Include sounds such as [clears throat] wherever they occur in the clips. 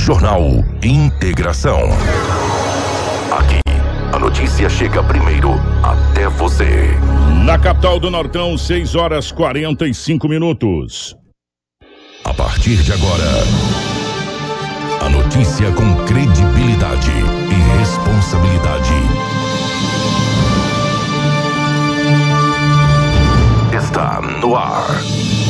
Jornal Integração. Aqui, a notícia chega primeiro até você. Na capital do Nortão, 6 horas 45 minutos. A partir de agora, a notícia com credibilidade e responsabilidade. Está no ar.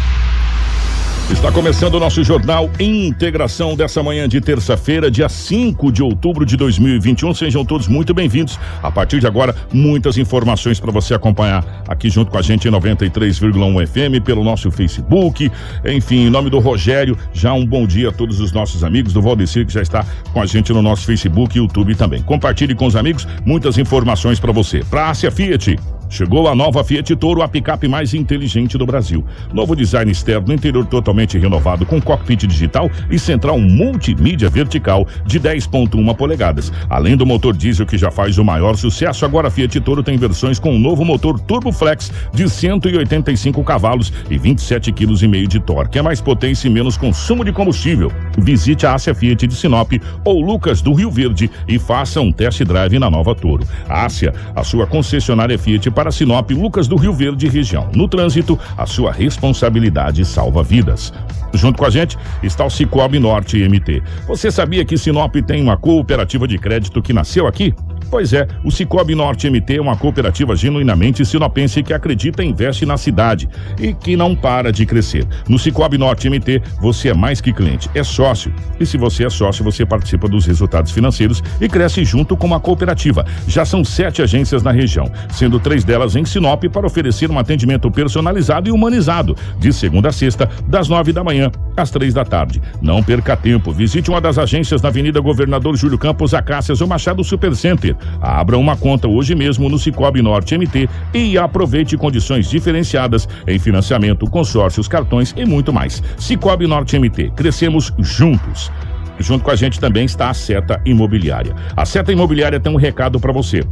Está começando o nosso jornal Integração dessa manhã de terça-feira, dia 5 de outubro de 2021. Sejam todos muito bem-vindos. A partir de agora, muitas informações para você acompanhar aqui junto com a gente em 93,1 FM, pelo nosso Facebook. Enfim, em nome do Rogério, já um bom dia a todos os nossos amigos, do Valdecir, que já está com a gente no nosso Facebook e YouTube também. Compartilhe com os amigos muitas informações para você. Ásia Fiat. Chegou a nova Fiat Toro, a picape mais inteligente do Brasil. Novo design externo, interior totalmente renovado, com cockpit digital e central multimídia vertical de 10,1 polegadas. Além do motor diesel que já faz o maior sucesso, agora a Fiat Toro tem versões com um novo motor Turbo Flex de 185 cavalos e 27,5 kg de torque. É mais potência e menos consumo de combustível. Visite a Ásia Fiat de Sinop ou Lucas do Rio Verde e faça um test drive na nova Toro. Ásia, a sua concessionária Fiat para Sinop, Lucas do Rio Verde região. No trânsito, a sua responsabilidade salva vidas. Junto com a gente está o Cicobi Norte MT. Você sabia que Sinop tem uma cooperativa de crédito que nasceu aqui? Pois é, o Cicobi Norte MT é uma cooperativa genuinamente sinopense que acredita e investe na cidade e que não para de crescer. No Cicobi Norte MT, você é mais que cliente, é sócio. E se você é sócio, você participa dos resultados financeiros e cresce junto com a cooperativa. Já são sete agências na região, sendo três delas em Sinop para oferecer um atendimento personalizado e humanizado, de segunda a sexta, das nove da manhã às três da tarde. Não perca tempo, visite uma das agências na Avenida Governador Júlio Campos Acácias ou Machado Supercenter. Abra uma conta hoje mesmo no Cicobi Norte MT e aproveite condições diferenciadas em financiamento, consórcios, cartões e muito mais. Cicobi Norte MT, crescemos juntos. Junto com a gente também está a Seta Imobiliária. A Seta Imobiliária tem um recado para você.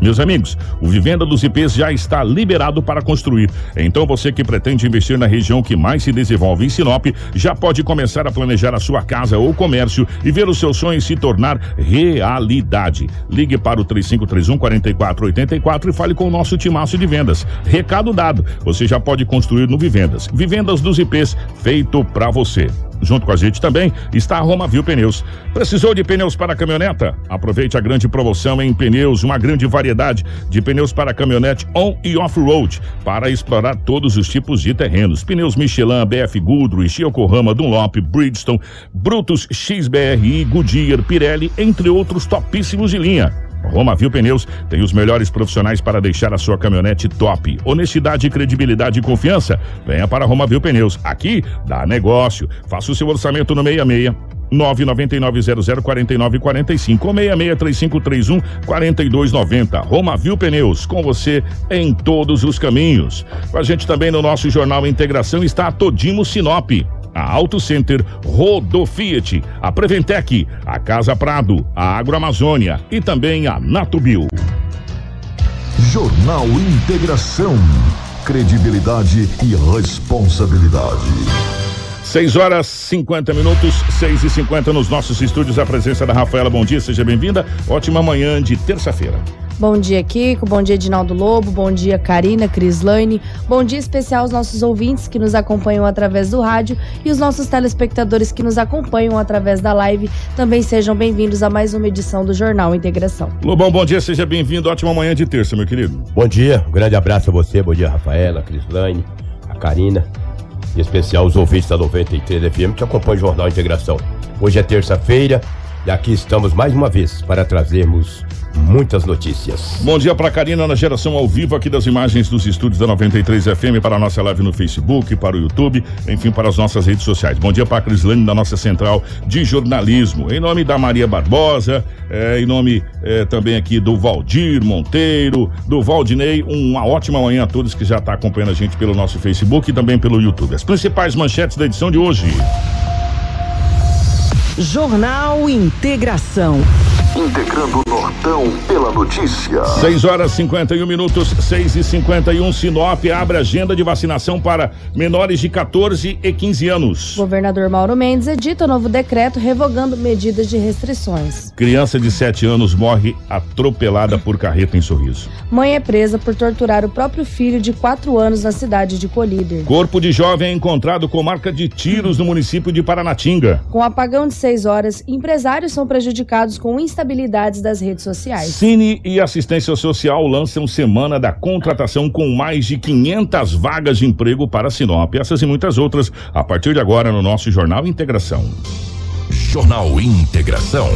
Meus amigos, o Vivenda dos IPs já está liberado para construir. Então você que pretende investir na região que mais se desenvolve em Sinop, já pode começar a planejar a sua casa ou comércio e ver os seus sonhos se tornar realidade. Ligue para o 3531 4484 e fale com o nosso timaço de vendas. Recado dado, você já pode construir no Vivendas. Vivendas dos IPs, feito para você. Junto com a gente também está a Roma Viu Pneus. Precisou de pneus para caminhoneta? Aproveite a grande promoção em pneus, uma grande variedade de pneus para caminhonete on e off-road, para explorar todos os tipos de terrenos. Pneus Michelin, BF Goodrich, Yokohama, Dunlop, Bridgestone, Brutus, XBRI, Goodyear, Pirelli, entre outros topíssimos de linha. Roma Viu Pneus tem os melhores profissionais para deixar a sua caminhonete top. Honestidade, credibilidade e confiança. Venha para Roma Viu Pneus. Aqui dá negócio. Faça o seu orçamento no 66 999004945 ou 663531 4290. Roma Viu Pneus, com você em todos os caminhos. Com a gente também no nosso jornal Integração está a Todimo Sinop a Auto Center, Rodo Fiat, a Preventec, a Casa Prado, a Agroamazônia e também a Natubio. Jornal Integração. Credibilidade e responsabilidade. 6 horas 50 minutos, 6 e 50 nos nossos estúdios. A presença da Rafaela. Bom dia, seja bem-vinda. Ótima manhã de terça-feira. Bom dia, Kiko. Bom dia, Edinaldo Lobo. Bom dia, Karina, Crislaine. Bom dia especial aos nossos ouvintes que nos acompanham através do rádio e os nossos telespectadores que nos acompanham através da live. Também sejam bem-vindos a mais uma edição do Jornal Integração. Lobão, bom dia, seja bem-vindo. Ótima manhã de terça, meu querido. Bom dia, um grande abraço a você. Bom dia, Rafaela, Crislaine, a Karina. Em especial os ouvintes da 93 FM que acompanham o Jornal Integração. Hoje é terça-feira, E aqui estamos mais uma vez para trazermos muitas notícias. Bom dia para Karina na geração ao vivo aqui das imagens dos estúdios da 93 FM para a nossa live no Facebook, para o YouTube, enfim, para as nossas redes sociais. Bom dia para a Crislane da nossa central de jornalismo. Em nome da Maria Barbosa, é, em nome é, também aqui do Valdir Monteiro, do Valdinei, uma ótima manhã a todos que já está acompanhando a gente pelo nosso Facebook e também pelo YouTube. As principais manchetes da edição de hoje. Jornal Integração. Integrando o Nortão pela notícia. 6 horas 51 minutos, 6 e 51 Sinop abre agenda de vacinação para menores de 14 e 15 anos. Governador Mauro Mendes edita novo decreto revogando medidas de restrições. Criança de 7 anos morre atropelada por carreta em sorriso. Mãe é presa por torturar o próprio filho de 4 anos na cidade de Colíder. Corpo de jovem é encontrado com marca de tiros no município de Paranatinga. Com apagão de 6 horas, empresários são prejudicados com instabilidade habilidades das redes sociais. Cine e Assistência Social lançam Semana da Contratação com mais de 500 vagas de emprego para Sinop. Essas e muitas outras a partir de agora no nosso Jornal Integração. Jornal Integração.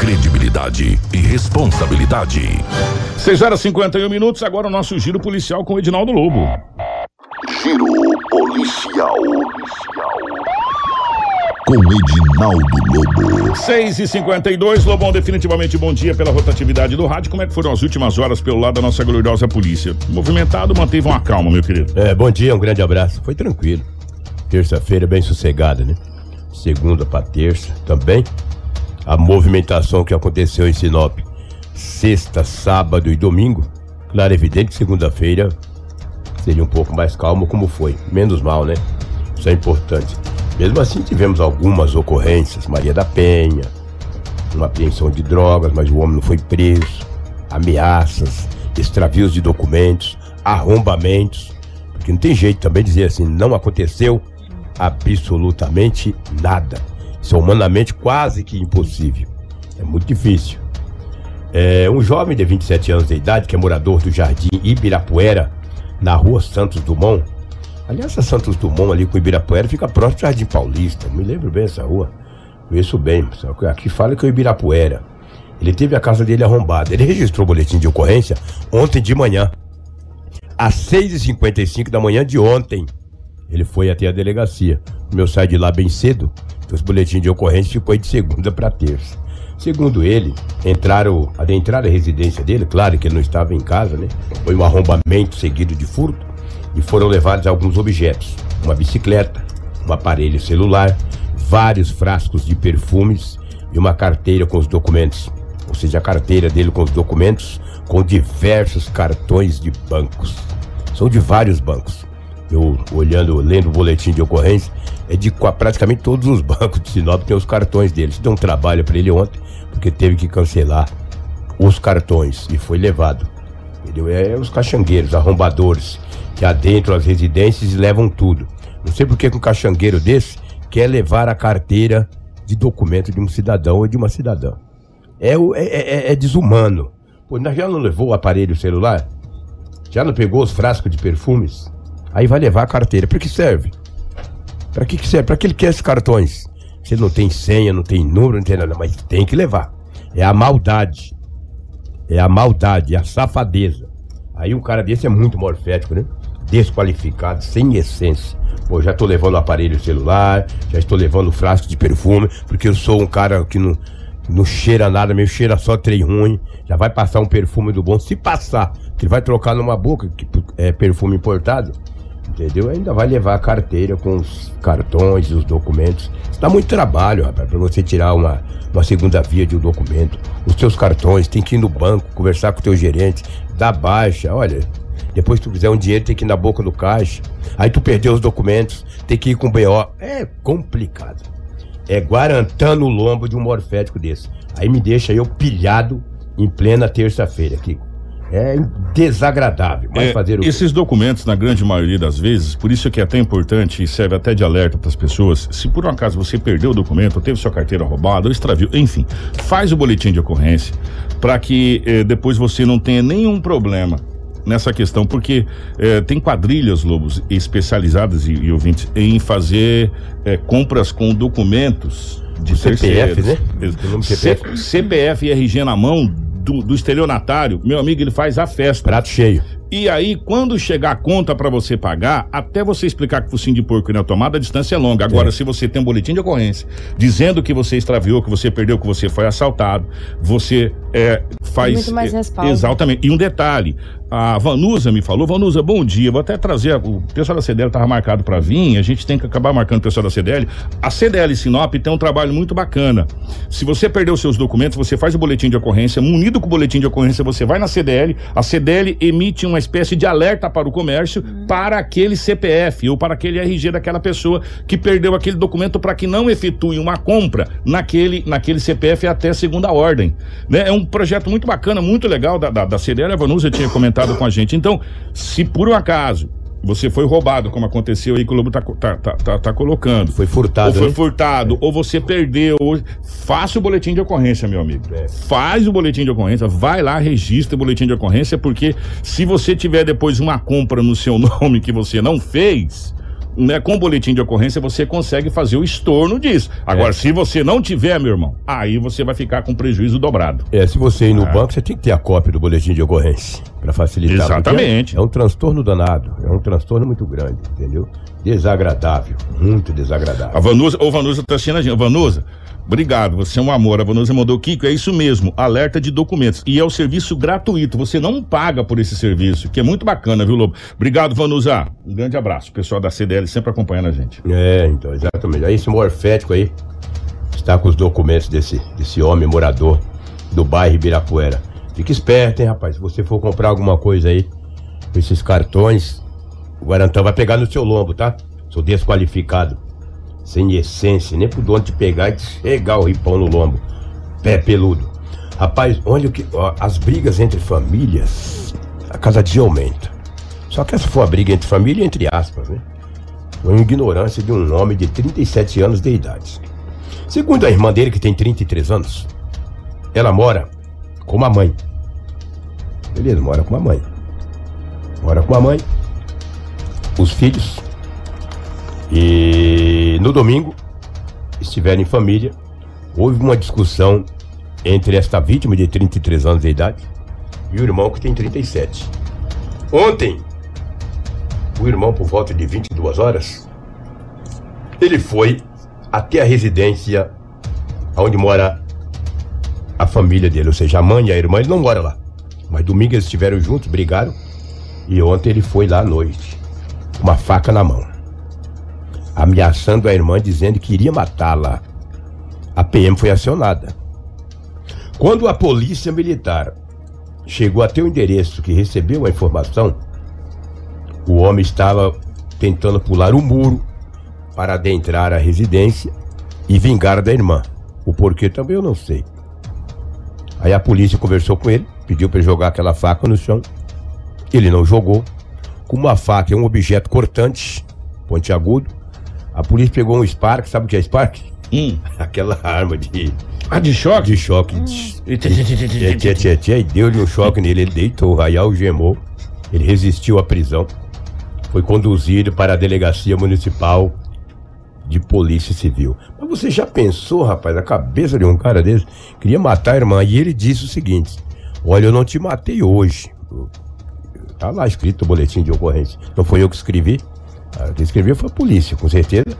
Credibilidade e responsabilidade. 6 horas e 51 minutos, agora o nosso giro policial com o Edinaldo Lobo. Giro policial com Edinaldo Lobo. 6 e 52 Lobão, definitivamente bom dia pela rotatividade do rádio. Como é que foram as últimas horas pelo lado da nossa gloriosa polícia? Movimentado, manteve uma calma, meu querido. É, bom dia, um grande abraço. Foi tranquilo. Terça-feira bem sossegada, né? Segunda para terça também. A movimentação que aconteceu em Sinop sexta, sábado e domingo. Claro, evidente que segunda-feira seria um pouco mais calmo, como foi. Menos mal, né? Isso é importante. Mesmo assim, tivemos algumas ocorrências. Maria da Penha, uma apreensão de drogas, mas o homem não foi preso. Ameaças, extravios de documentos, arrombamentos. Porque não tem jeito também dizer assim, não aconteceu absolutamente nada. Isso é humanamente quase que impossível. É muito difícil. É, um jovem de 27 anos de idade, que é morador do Jardim Ibirapuera, na rua Santos Dumont, Aliás, a Santos Dumont ali com Ibirapuera fica próximo do Jardim Paulista. Me lembro bem essa rua. Conheço bem. Aqui fala que é o Ibirapuera. Ele teve a casa dele arrombada. Ele registrou o boletim de ocorrência ontem de manhã. Às 6h55 da manhã de ontem. Ele foi até a delegacia. O meu sai de lá bem cedo. Os boletins de ocorrência ficou aí de segunda para terça. Segundo ele, entraram, adentraram a residência dele, claro que ele não estava em casa, né? Foi um arrombamento seguido de furto e foram levados alguns objetos: uma bicicleta, um aparelho celular, vários frascos de perfumes e uma carteira com os documentos. Ou seja, a carteira dele com os documentos, com diversos cartões de bancos. São de vários bancos. Eu, olhando, lendo o boletim de ocorrência, é de praticamente todos os [laughs] bancos de Sinop tem os cartões deles. Deu um trabalho para ele ontem, porque teve que cancelar os cartões e foi levado. Entendeu? É, é os caixangueiros, arrombadores, que adentram as residências e levam tudo. Não sei por que um caixangueiro desse quer levar a carteira de documento de um cidadão ou de uma cidadã. É, é, é, é desumano. Pô, já não levou o aparelho celular? Já não pegou os frascos de perfumes? Aí vai levar a carteira. Para que serve? Para que, que serve? Para que ele quer esses cartões? Você não tem senha, não tem número, não tem nada, mas tem que levar. É a maldade. É a maldade, é a safadeza. Aí um cara desse é muito morfético, né? Desqualificado, sem essência. Pô, já tô levando aparelho celular, já estou levando frasco de perfume, porque eu sou um cara que não, não cheira nada, meio cheira só trem ruim. Já vai passar um perfume do bom, se passar, que vai trocar numa boca, que é perfume importado, entendeu? Ainda vai levar a carteira com os cartões os documentos. Dá muito trabalho, rapaz, pra você tirar uma, uma segunda via de um documento. Os seus cartões, tem que ir no banco, conversar com o teu gerente, dar baixa, olha. Depois tu quiser um dinheiro, tem que ir na boca do caixa. Aí tu perdeu os documentos, tem que ir com o BO. É complicado. É guarantando o lombo de um morfético desse. Aí me deixa eu pilhado em plena terça-feira, Kiko. É desagradável, mas é, fazer o Esses documentos, na grande maioria das vezes, por isso que é até importante e serve até de alerta para as pessoas, se por um acaso você perdeu o documento, teve sua carteira roubada, ou extraviu, enfim, faz o boletim de ocorrência para que eh, depois você não tenha nenhum problema nessa questão, porque é, tem quadrilhas, Lobos, especializadas e, e ouvintes em fazer é, compras com documentos de CPF, terceiros. né? CPF. CPF e RG na mão do, do estelionatário, meu amigo, ele faz a festa. Prato cheio. E aí, quando chegar a conta pra você pagar, até você explicar que o focinho de porco na tomada, a distância é longa. Agora, É. se você tem um boletim de ocorrência dizendo que você extraviou, que você perdeu, que você foi assaltado, você é, faz. muito mais é, respaldo. Exatamente. E um detalhe: a Vanusa me falou, Vanusa, bom dia. Vou até trazer. O pessoal da CDL estava marcado para vir, a gente tem que acabar marcando o pessoal da CDL. A CDL Sinop tem um trabalho muito bacana. Se você perdeu seus documentos, você faz o boletim de ocorrência. Munido com o boletim de ocorrência, você vai na CDL. A CDL emite uma espécie de alerta para o comércio para aquele CPF ou para aquele RG daquela pessoa que perdeu aquele documento para que não efetue uma compra naquele, naquele CPF até segunda ordem. Né? É um projeto muito bacana, muito legal da, da, da CDL. A Vanusa tinha comentado com a gente. Então, se por um acaso você foi roubado, como aconteceu aí que o Lobo tá, tá, tá, tá, tá colocando. Foi furtado, Ou foi né? furtado, ou você perdeu. Ou... Faça o boletim de ocorrência, meu amigo. É. Faz o boletim de ocorrência, vai lá, registra o boletim de ocorrência, porque se você tiver depois uma compra no seu [laughs] nome que você não fez. Né, com o boletim de ocorrência você consegue fazer o estorno disso. Agora, É. se você não tiver, meu irmão, aí você vai ficar com prejuízo dobrado. É, se você ir no Ah. banco, você tem que ter a cópia do boletim de ocorrência para facilitar. Exatamente. É, é um transtorno danado, é um transtorno muito grande, entendeu? Desagradável, muito A desagradável. Vanusa, ô Vanusa tá assistindo a gente. Vanusa, obrigado, você é um amor. A Vanusa mandou, Kiko, é isso mesmo, alerta de documentos. E é o serviço gratuito, você não paga por esse serviço, que é muito bacana, viu, Lobo? Obrigado, Vanusa. Um grande abraço. O pessoal da CDL sempre acompanhando a gente. É, então, exatamente. Aí esse morfético aí está com os documentos desse, desse homem morador do bairro Ibirapuera. Fique esperto, hein, rapaz. Se você for comprar alguma coisa aí com esses cartões, o garantão vai pegar no seu lombo, tá? Sou desqualificado. Sem essência, nem pro dono te pegar e chegar o ripão no lombo. Pé peludo. Rapaz, olha o que. ó, as brigas entre famílias, a cada dia aumenta. Só que essa foi uma briga entre família, entre aspas, né? Uma ignorância de um homem de 37 anos de idade. Segundo a irmã dele, que tem 33 anos, ela mora com uma mãe. Beleza, mora com uma mãe. Mora com a mãe, os filhos. E no domingo, estiveram em família, houve uma discussão entre esta vítima de 33 anos de idade e o irmão que tem 37. Ontem, o irmão, por volta de 22 horas, ele foi até a residência onde mora a família dele, ou seja, a mãe e a irmã, ele não mora lá. Mas domingo eles estiveram juntos, brigaram, e ontem ele foi lá à noite, com uma faca na mão, ameaçando a irmã, dizendo que iria matá-la. A PM foi acionada. Quando a polícia militar chegou até o endereço que recebeu a informação, o homem estava tentando pular o muro para adentrar a residência e vingar da irmã. O porquê também eu não sei. Aí a polícia conversou com ele, pediu para jogar aquela faca no chão. Ele não jogou. Como uma faca é um objeto cortante, pontiagudo, a polícia pegou um Spark, sabe o que é Spark? Hum. [laughs] Aquela arma de, Ah, de choque? de choque. Tchê, tchê, tchê, tchê, e deu-lhe um choque nele, ele deitou, aí algemou, ele resistiu à prisão, foi conduzido para a delegacia municipal de polícia civil. Mas você já pensou, rapaz, a cabeça de um cara desse? Queria matar a irmã, e ele disse o seguinte, olha, eu não te matei hoje. Tá lá escrito o boletim de ocorrência. Não foi eu que escrevi. Ah, Quem escreveu foi a polícia, com certeza.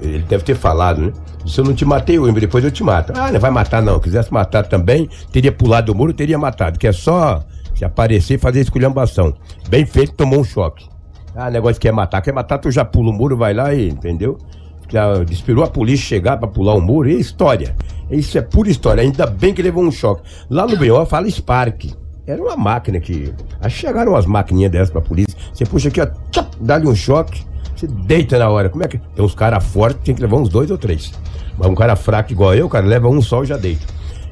Ele deve ter falado, né? Se eu não te matei, eu, depois eu te mato. Ah, não vai matar não. Quisesse matar também, teria pulado do muro, teria matado. Que é só se aparecer e fazer esculhambação. Bem feito, tomou um choque. Ah, negócio que quer matar. Quer matar, tu já pula o muro, vai lá e, entendeu? Já esperou a polícia chegar pra pular o muro. É história. Isso é pura história. Ainda bem que levou um choque. Lá no BO fala Spark. Era uma máquina que. Que chegaram umas maquininhas dessas pra polícia. Você puxa aqui, ó, dá-lhe um choque, você deita na hora. Como é que. Tem uns caras fortes, tem que levar uns dois ou três. Mas um cara fraco igual eu, cara, leva um só e já deita.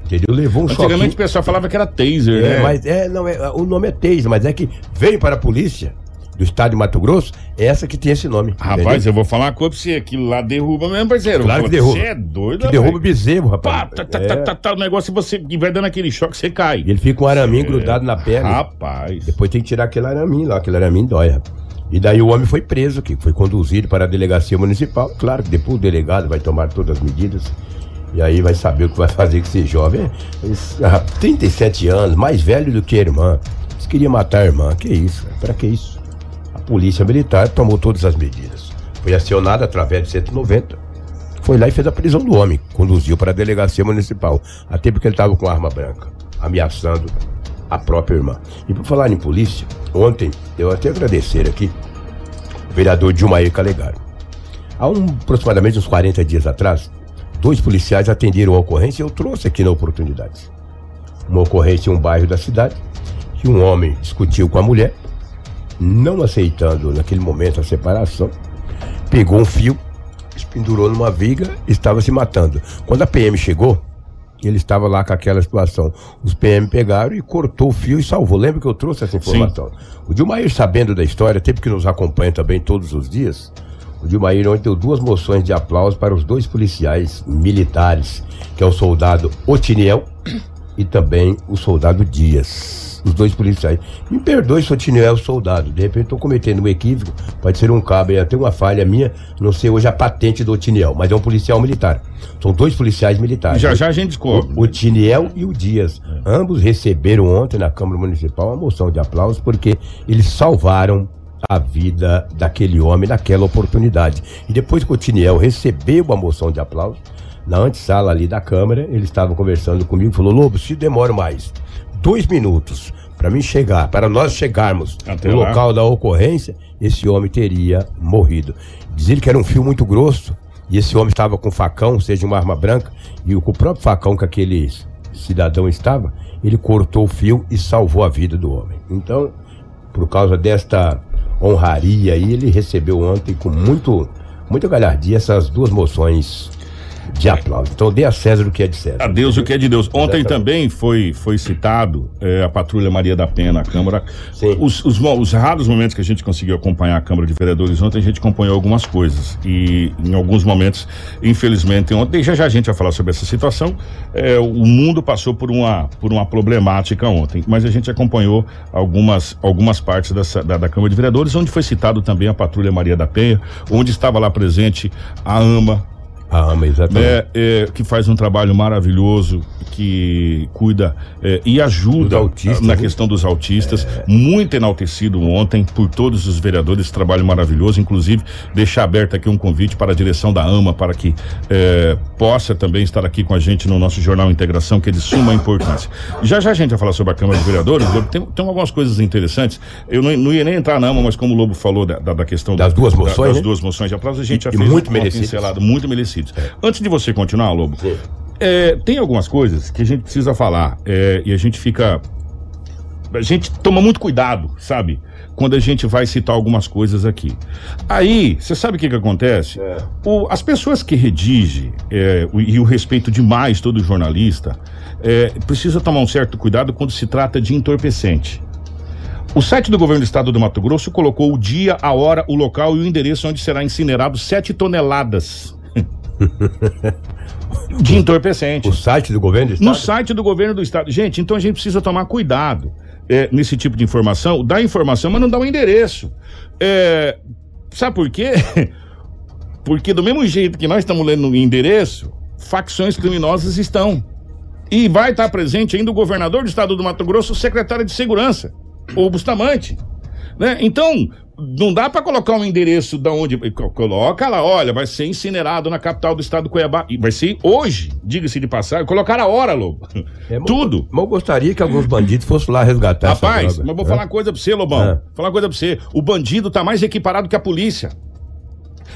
Entendeu? Levou um choque. Antigamente o pessoal falava que era taser, É, né? mas é, não, é, o nome é Taser, mas é que veio para a polícia do estado de Mato Grosso, é essa que tem esse nome. Rapaz, entendeu? eu vou falar uma coisa pra você, aquilo lá derruba mesmo, parceiro. Claro que Você derruba. é doido, que derruba o bezerro, Pá, rapaz. tá, tá, É. tá, tá, tá, o negócio, você vai dando aquele choque, você cai. Ele fica com um araminho É. grudado na perna. Rapaz. Depois tem que tirar aquele araminho lá, aquele araminho dói, rapaz. E daí o homem foi preso, que foi conduzido para a delegacia municipal. Claro que depois o delegado vai tomar todas as medidas. E aí vai saber o que vai fazer com esse jovem. Esse, ah, 37 anos, mais velho do que a irmã. Eles queriam matar a irmã. Que isso? Para que isso? Polícia militar tomou todas as medidas. Foi acionada através de 190. Foi lá e fez a prisão do homem. Conduziu para a delegacia municipal. Até porque ele estava com arma branca, ameaçando a própria irmã. E por falar em polícia, ontem eu até agradecer aqui o vereador Dilmair Calegaro. Há um, aproximadamente uns 40 dias atrás, dois policiais atenderam a ocorrência e eu trouxe aqui na oportunidade. Uma ocorrência em um bairro da cidade, que um homem discutiu com a mulher, não aceitando naquele momento a separação, pegou um fio, pendurou numa viga e estava se matando. Quando a PM chegou, ele estava lá com aquela situação. Os PM pegaram e cortou o fio e salvou. Lembra que eu trouxe essa informação? Sim. O Dilmair, sabendo da história, tempo que nos acompanha também todos os dias, o Dilmair ontem deu duas moções de aplauso para os dois policiais militares, que é o soldado Otiniel e também o soldado Dias os dois policiais. Me perdoe se eu o soldado. De repente estou cometendo um equívoco, pode ser um cabo, é até uma falha minha, não sei hoje a patente do Otiniel, mas é um policial militar. São dois policiais militares. Já já a gente descobre. O, o Tiniel e o Dias. Ambos receberam ontem na Câmara Municipal uma moção de aplausos porque eles salvaram a vida daquele homem naquela oportunidade. E depois que o Tiniel recebeu a moção de aplausos, na antessala ali da Câmara, ele estava conversando comigo e falou: Lobo, se demora mais dois minutos para mim chegar, para nós chegarmos Até no lá. local da ocorrência, esse homem teria morrido. Diz ele que era um fio muito grosso e esse homem estava com facão, seja uma arma branca, e com o próprio facão que aquele cidadão estava, ele cortou o fio e salvou a vida do homem. Então, por causa desta honraria aí, ele recebeu ontem com muito, muita galhardia essas duas moções de aplauso. Então dê a César o que é de César. A Deus o que é de Deus. Ontem Exatamente. também foi, foi citado é, a Patrulha Maria da Penha na Câmara. Os, os, os, raros momentos que a gente conseguiu acompanhar a Câmara de Vereadores ontem, a gente acompanhou algumas coisas. E em alguns momentos, infelizmente, ontem, já já a gente vai falar sobre essa situação. É, o mundo passou por uma, por uma problemática ontem, mas a gente acompanhou algumas, algumas partes dessa, da, da Câmara de Vereadores, onde foi citado também a Patrulha Maria da Penha, onde estava lá presente a AMA, a AMA, exatamente. É, é, que faz um trabalho maravilhoso, que cuida é, e ajuda autistas, na né? questão dos autistas. É. Muito enaltecido ontem por todos os vereadores, trabalho maravilhoso. Inclusive, deixar aberto aqui um convite para a direção da AMA para que é, possa também estar aqui com a gente no nosso Jornal Integração, que é de suma importância. Já já a gente vai falar sobre a Câmara de Vereadores. Tem, tem algumas coisas interessantes. Eu não, não, ia nem entrar na AMA, mas como o Lobo falou da, da, da questão das da, duas moções, da, das né? duas moções de aplauso, a gente e, já fez muito uma pincelada muito merecido é. Antes de você continuar, Lobo, é, tem algumas coisas que a gente precisa falar é, e a gente fica. A gente toma muito cuidado, sabe? Quando a gente vai citar algumas coisas aqui. Aí, você sabe o que, que acontece? É. O, as pessoas que redigem é, o, e o respeito demais todo jornalista é, precisa tomar um certo cuidado quando se trata de entorpecente. O site do governo do estado do Mato Grosso colocou o dia, a hora, o local e o endereço onde será incinerado 7 toneladas [laughs] de entorpecente. O site do governo do estado? No site do governo do estado. Gente, então a gente precisa tomar cuidado é, nesse tipo de informação. Dá informação, mas não dá o um endereço. É, sabe por quê? [laughs] Porque do mesmo jeito que nós estamos lendo o endereço, facções criminosas estão. E vai estar presente ainda o governador do estado do Mato Grosso, o secretário de segurança, o Bustamante. Né? Então, não dá para colocar um endereço da onde coloca lá, olha, vai ser incinerado na capital do estado do Cuiabá. E vai ser hoje, diga-se de passagem, colocar a hora, Lobo. É, Tudo. Mas eu gostaria que alguns bandidos fossem lá resgatar Rapaz, mas vou é? falar uma coisa pra você, Lobão. É. Falar uma coisa pra você. O bandido tá mais equiparado que a polícia.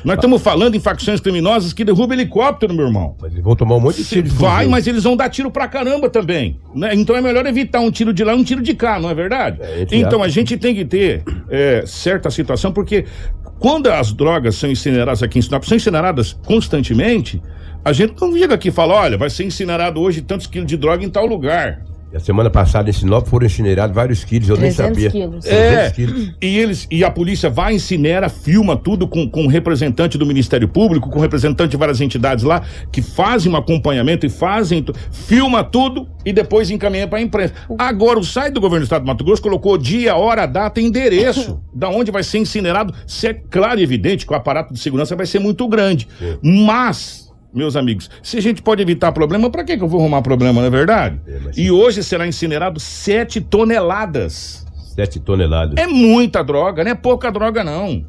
Nós estamos falando em facções criminosas que derrubam helicóptero, meu irmão. Mas eles vão tomar um monte de tiro. Vai, mas eles vão dar tiro pra caramba também. Né? Então é melhor evitar um tiro de lá e um tiro de cá, não é verdade? É, então a gente tem que ter é, certa situação, porque quando as drogas são incineradas aqui em Sinop, são incineradas constantemente, a gente não chega aqui e fala, olha, vai ser incinerado hoje tantos quilos de droga em tal lugar. E a semana passada em Sinop foram incinerados vários quilos, eu nem sabia. Quilos. É, quilos. E, eles, e a polícia vai, incinera, filma tudo com, com representante do Ministério Público, com representante de várias entidades lá, que fazem um acompanhamento e fazem, filma tudo e depois encaminha para a imprensa. Agora, o site do governo do estado do Mato Grosso colocou dia, hora, data e endereço [laughs] da onde vai ser incinerado. Se é claro e evidente que o aparato de segurança vai ser muito grande. Sim. Mas meus amigos. Se a gente pode evitar problema, para que, que eu vou arrumar problema, não é verdade? É, mas- E hoje será incinerado 7 toneladas. Sete toneladas. É muita droga, não é pouca droga, não.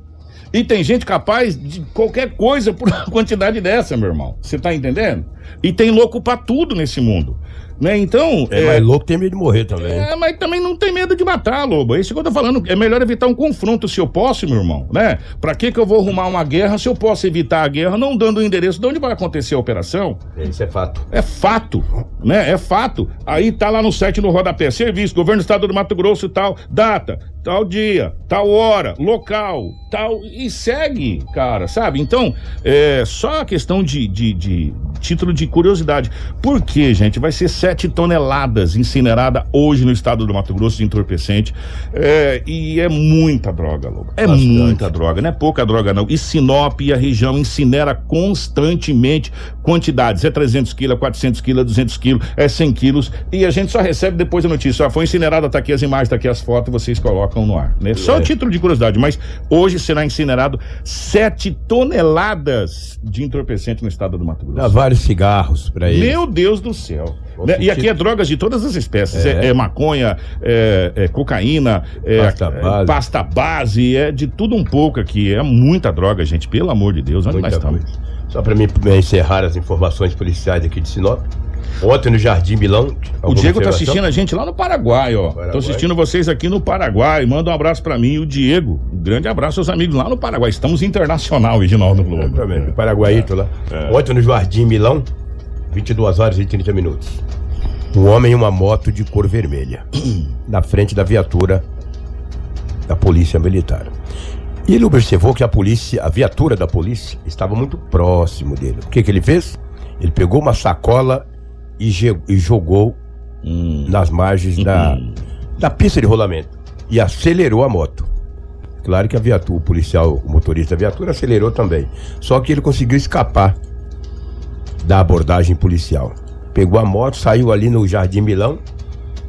E tem gente capaz de qualquer coisa por uma [laughs] quantidade dessa, meu irmão. Você tá entendendo? E tem louco pra tudo nesse mundo. Né? Então. É, mais louco tem medo de morrer também. É, mas também não tem medo de matar, Lobo. É isso que eu tô falando. É melhor evitar um confronto se eu posso, meu irmão, né? Pra que que eu vou arrumar uma guerra se eu posso evitar a guerra não dando o endereço de onde vai acontecer a operação? É, Isso é fato. É fato, né? É fato. Aí tá lá no site no rodapé, serviço, governo do estado do Mato Grosso e tal, data, tal dia, tal hora, local, tal, e segue, cara, sabe? Então, é só a questão de, de, de título de curiosidade. Por que, gente? Vai ser sete toneladas incineradas hoje no estado do Mato Grosso de entorpecente. É, e é muita droga, Lobo. É Bastante. muita droga, não é pouca droga, não. E Sinop e a região incinera constantemente quantidades. É 300 quilos, é 400 quilos, é 200 quilos, é 100 quilos. E a gente só recebe depois a notícia. Ó, foi incinerada, tá aqui as imagens, tá aqui as fotos, vocês colocam no ar. Né? Só É. a título de curiosidade, mas hoje será incinerado 7 toneladas de entorpecente no estado do Mato Dá Grosso. vários cigarros pra ele. Meu Deus do céu. Né? E aqui é drogas de todas as espécies. É, É. é maconha, é, é cocaína, é Pasta é base. pasta base, é de tudo um pouco aqui. É muita droga, gente. Pelo amor de Deus. Onde nós estamos? coisa. Só pra mim encerrar as informações policiais aqui de Sinop. Ontem no Jardim Milão. O Diego tá observação? assistindo a gente lá no Paraguai, ó. Paraguai. Tô assistindo vocês aqui no Paraguai. Manda um abraço pra mim e o Diego. Um grande abraço aos amigos lá no Paraguai. Estamos internacional, Reginaldo Globo. Exatamente, Paraguaíto lá. É. Ontem no Jardim Milão, 22 horas e 30 minutos. Um homem em uma moto de cor vermelha, [clears throat] na frente da viatura da polícia militar. E ele observou que a polícia, a viatura da polícia, estava muito próximo dele. O que, que ele fez? Ele pegou uma sacola e, e jogou Hum. nas margens da, da pista de rolamento e acelerou a moto. Claro que a viatura, o policial, o motorista da viatura acelerou também. Só que ele conseguiu escapar da abordagem policial. Pegou a moto, saiu ali no Jardim Milão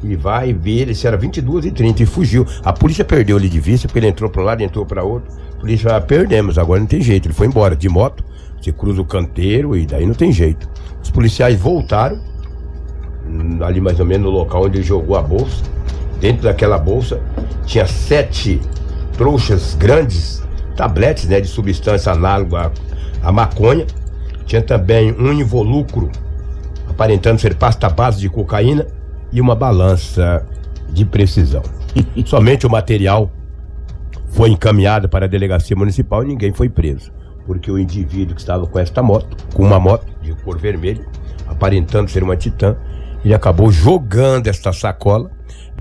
e vai ver se era 22 e 30 e fugiu. A polícia perdeu ele de vista porque ele entrou para um lado, entrou para outro. A polícia falou, ah, perdemos, agora não tem jeito. Ele foi embora de moto, você cruza o canteiro e daí não tem jeito. Os policiais voltaram hum, ali mais ou menos no local onde ele jogou a bolsa. Dentro daquela bolsa tinha sete trouxas grandes, tabletes né, de substância análoga à maconha. Tinha também um involucro aparentando ser pasta base de cocaína e uma balança de precisão. [laughs] Somente o material foi encaminhado para a delegacia municipal e ninguém foi preso. Porque o indivíduo que estava com esta moto, com uma moto de cor vermelha, aparentando ser uma titã, ele acabou jogando esta sacola.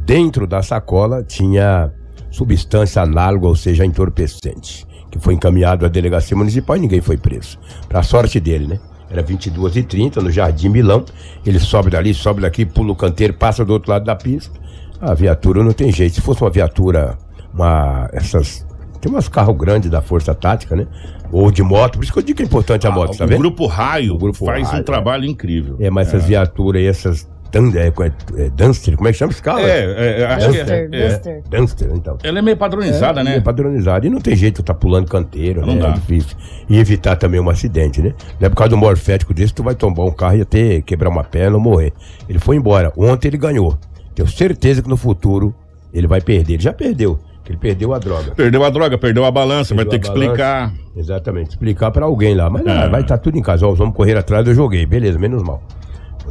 Dentro da sacola tinha substância análoga, ou seja, entorpecente, que foi encaminhado à delegacia municipal e ninguém foi preso. Para sorte dele, né? Era 22 e 30 no Jardim Milão. Ele sobe dali, sobe daqui, pula o canteiro, passa do outro lado da pista. A viatura não tem jeito. Se fosse uma viatura, uma. Essas. Tem umas carros grandes da Força Tática, né? Ou de moto. Por isso que eu digo que é importante a moto, Ah, tá o vendo? Grupo Raio O Grupo faz um Raio, trabalho incrível. É, mas essas viaturas aí, essas. Dan, é, é, é, Dunster, como é que chama esse carro? É, é, é, acho que é, é. Dunster, então. Ela é meio padronizada, É né? padronizado. E não tem jeito de estar pulando canteiro, Não né? dá. É difícil. E evitar também um acidente, né? Não é por causa de um morfético desse, tu vai tombar um carro e até quebrar uma perna ou morrer. Ele foi embora. Ontem ele ganhou. Tenho certeza que no futuro ele vai perder. Ele já perdeu. que Ele perdeu a droga. Perdeu a droga, perdeu a balança, vai ter Perdeu que a explicar. Exatamente. Explicar pra alguém lá. Mas É. vai estar tudo em casa. Ó, vamos correr atrás, eu joguei. Beleza, menos mal.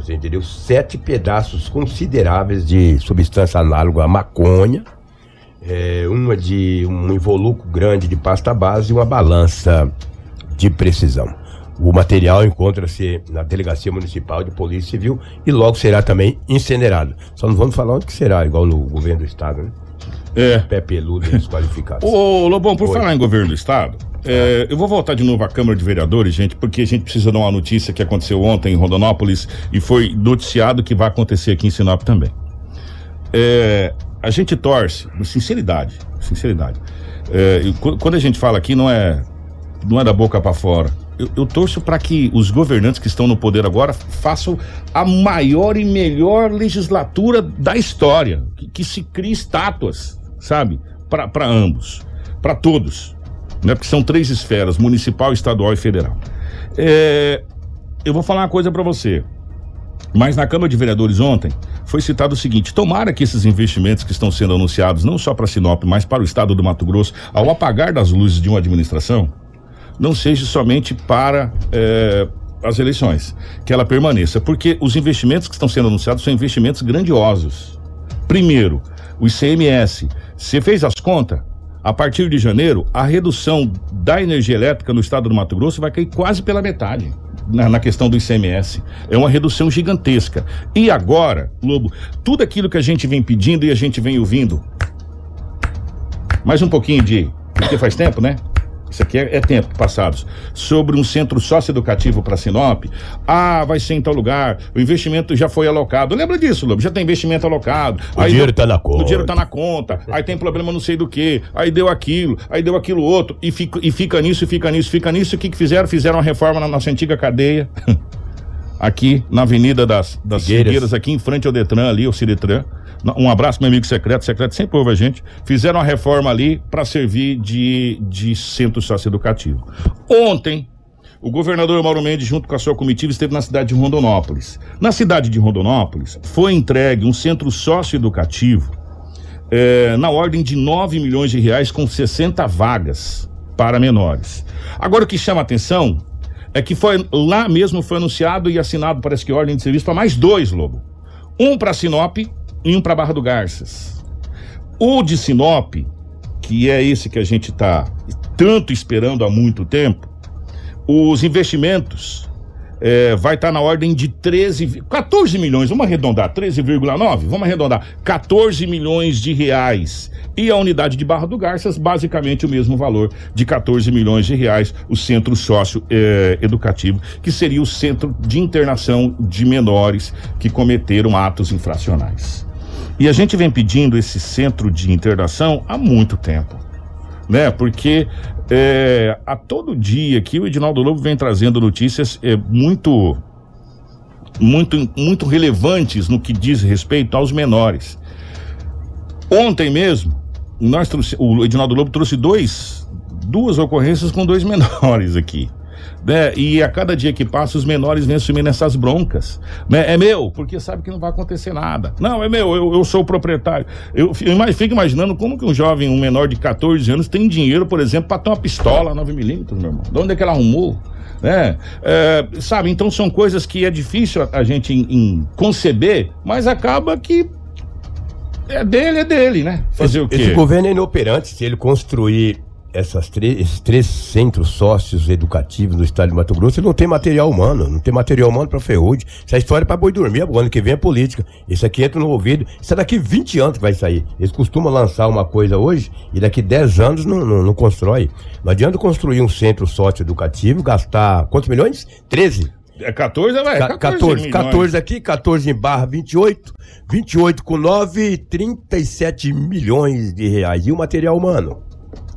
Você entendeu? Sete pedaços consideráveis de substância análoga à maconha. É, uma de um involucro grande de pasta base e uma balança de precisão. O material encontra-se na Delegacia Municipal de Polícia Civil e logo será também incinerado. Só não vamos falar onde que será, igual no governo do estado, né? É. Pé peludo e desqualificado. Ô, Lobão, por Oi. falar em governo do estado, é, eu vou voltar de novo à Câmara de Vereadores, gente, porque a gente precisa dar uma notícia que aconteceu ontem em Rondonópolis e foi noticiado que vai acontecer aqui em Sinop também. É, a gente torce, sinceridade, sinceridade. É, qu- quando a gente fala aqui, não é, não é da boca para fora. Eu, eu torço para que os governantes que estão no poder agora façam a maior e melhor legislatura da história, que, que se crie estátuas, sabe, para ambos, para todos, né? Porque são três esferas: municipal, estadual e federal. É, eu vou falar uma coisa para você. Mas na Câmara de Vereadores ontem foi citado o seguinte: tomara que esses investimentos que estão sendo anunciados, não só para Sinop, mas para o estado do Mato Grosso, ao apagar das luzes de uma administração, não seja somente para eh, as eleições, que ela permaneça, porque os investimentos que estão sendo anunciados são investimentos grandiosos. Primeiro, o ICMS. Você fez as contas? A partir de janeiro, a redução da energia elétrica no estado do Mato Grosso vai cair quase pela metade na, na, questão do ICMS. É uma redução gigantesca. E agora, Lobo, tudo aquilo que a gente vem pedindo e a gente vem ouvindo. Mais um pouquinho de. Porque faz tempo, né? Isso aqui é, é tempo passados. Sobre um centro socioeducativo para Sinop. Ah, vai ser em tal lugar. O investimento já foi alocado. Lembra disso, Lobo? Já tem investimento alocado. O dinheiro está na conta. O dinheiro está na conta. Aí tem problema não sei do que. Aí deu aquilo. Aí deu aquilo outro. E fica, e fica nisso, fica nisso, fica nisso. O que, que fizeram? Fizeram uma reforma na nossa antiga cadeia. [laughs] aqui na Avenida das, das Figueiras. Figueiras, aqui em frente ao Detran, ali, o Ciretran. Um abraço, meu amigo secreto. Secreto sempre ouve a gente. Fizeram uma reforma ali para servir de, de centro socioeducativo. Ontem, o governador Mauro Mendes, junto com a sua comitiva, esteve na cidade de Rondonópolis. Na cidade de Rondonópolis, foi entregue um centro socioeducativo é, na ordem de 9 milhões de reais com 60 vagas para menores. Agora, o que chama atenção é que foi lá mesmo foi anunciado e assinado, parece que ordem de serviço para mais dois, Lobo. Um para Sinop um para Barra do Garças. O de Sinop, que é esse que a gente está tanto esperando há muito tempo, os investimentos é, vai estar tá na ordem de 13, 14 milhões, vamos arredondar, 13,9, vamos arredondar, 14 milhões de reais. E a unidade de Barra do Garças, basicamente o mesmo valor de 14 milhões de reais, o centro sócio é, educativo, que seria o centro de internação de menores que cometeram atos infracionais. E a gente vem pedindo esse centro de internação há muito tempo, né? Porque é, a todo dia aqui o Edinaldo Lobo vem trazendo notícias é, muito, muito, muito relevantes no que diz respeito aos menores. Ontem mesmo, nós trouxe, o Edinaldo Lobo trouxe dois, duas ocorrências com dois [laughs] menores aqui né? E a cada dia que passa, os menores vêm assumindo essas broncas. Né? É meu, porque sabe que não vai acontecer nada. Não, é meu, eu, eu sou o proprietário. Eu, eu fico imaginando como que um jovem, um menor de 14 anos, tem dinheiro, por exemplo, para ter uma pistola 9mm, meu irmão. De onde é que ela arrumou? né? É, sabe, então são coisas que é difícil a, a gente conceber, mas acaba que é dele, é dele, né? Fazer esse, o quê? Esse governo é inoperante se ele construir essas esses três centros sócios educativos do estado de Mato Grosso, não tem material humano, não tem material humano para ferrugem. Essa história é para boi dormir, o ano que vem é política. Isso aqui entra no ouvido. Isso é daqui 20 anos que vai sair. Eles costumam lançar uma coisa hoje e daqui 10 anos não, não, não constrói. Não adianta construir um centro sócio educativo, gastar quantos milhões? 13. É 14, vai. 14, 14, 14 aqui, 14 em barra 28. 28 com 9, 37 milhões de reais. E o material humano?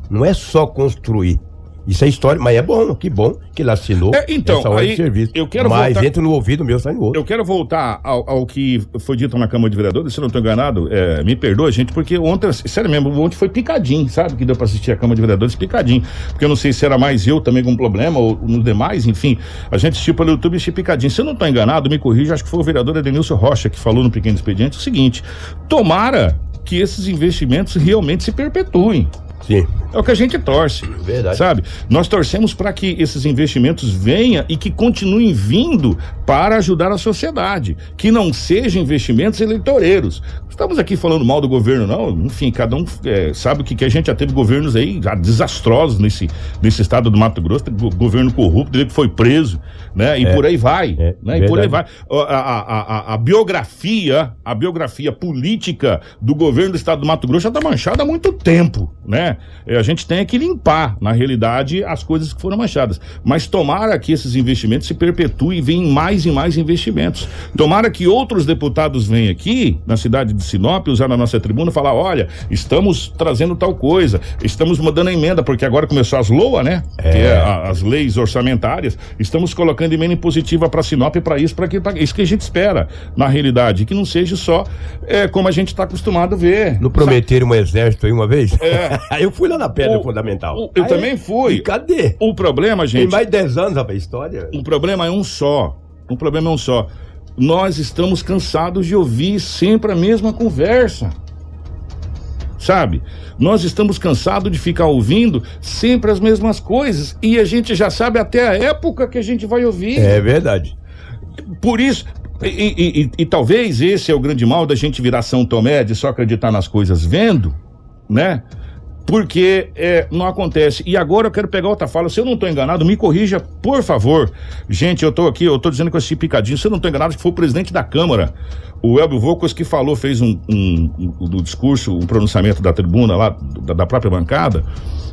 Não é só construir. Isso é história, mas é bom, que bom que ele assinou é, então, essa aí, de serviço. Eu quero mas voltar, entra no ouvido meu, sai no outro. Eu quero voltar ao, ao que foi dito na Câmara de Vereadores, se eu não estou enganado, é, me perdoa, gente, porque ontem, sério mesmo, ontem foi picadinho, sabe? Que deu para assistir a Câmara de Vereadores picadinho. Porque eu não sei se era mais eu também com problema ou nos demais, enfim. A gente assistiu pelo YouTube e assistiu picadinho. Se eu não estou enganado, me corrija, acho que foi o vereador Edenilson Rocha que falou no Pequeno Expediente o seguinte: tomara que esses investimentos realmente se perpetuem. Sim. É o que a gente torce. Verdade. Sabe? Nós torcemos para que esses investimentos venham e que continuem vindo para ajudar a sociedade. Que não sejam investimentos eleitoreiros. Estamos aqui falando mal do governo, não. Enfim, cada um é, sabe o que, que a gente já teve governos aí já desastrosos nesse, nesse estado do Mato Grosso, governo corrupto, que foi preso, né? E é. por aí vai. É. Né? E por aí vai. A, a, a, a, biografia, a biografia política do governo do estado do Mato Grosso já está manchada há muito tempo, né? A gente tem que limpar, na realidade, as coisas que foram manchadas. Mas tomara que esses investimentos se perpetuem e venham mais mais e mais investimentos. Tomara que outros deputados venham aqui na cidade de Sinop, usar na nossa tribuna, falar: olha, estamos trazendo tal coisa, estamos mudando a emenda, porque agora começou as LOA, né? É. Que é a, as leis orçamentárias. Estamos colocando emenda impositiva para Sinop para isso, para isso que a gente espera, na realidade, que não seja só é, como a gente está acostumado a ver. Não prometeram um exército aí uma vez? É. [laughs] Eu fui lá na pedra o, fundamental. O, eu aí, também fui. cadê? O problema, gente. Tem mais de 10 anos a história. O problema é um só. O problema é um só. Nós estamos cansados de ouvir sempre a mesma conversa. Sabe? Nós estamos cansados de ficar ouvindo sempre as mesmas coisas e a gente já sabe até a época que a gente vai ouvir. É verdade. Por isso, e, e, e, e, talvez esse é o grande mal da gente virar São Tomé, de só acreditar nas coisas vendo, né? Porque é, não acontece. E agora eu quero pegar outra fala. Se eu não estou enganado, me corrija, por favor. Gente, eu estou aqui, eu estou dizendo com esse picadinho. Se eu não estou enganado, que foi o presidente da Câmara, o Elbio Volcos, que falou, fez um, um, um, um discurso, um pronunciamento da tribuna lá, da, da própria bancada,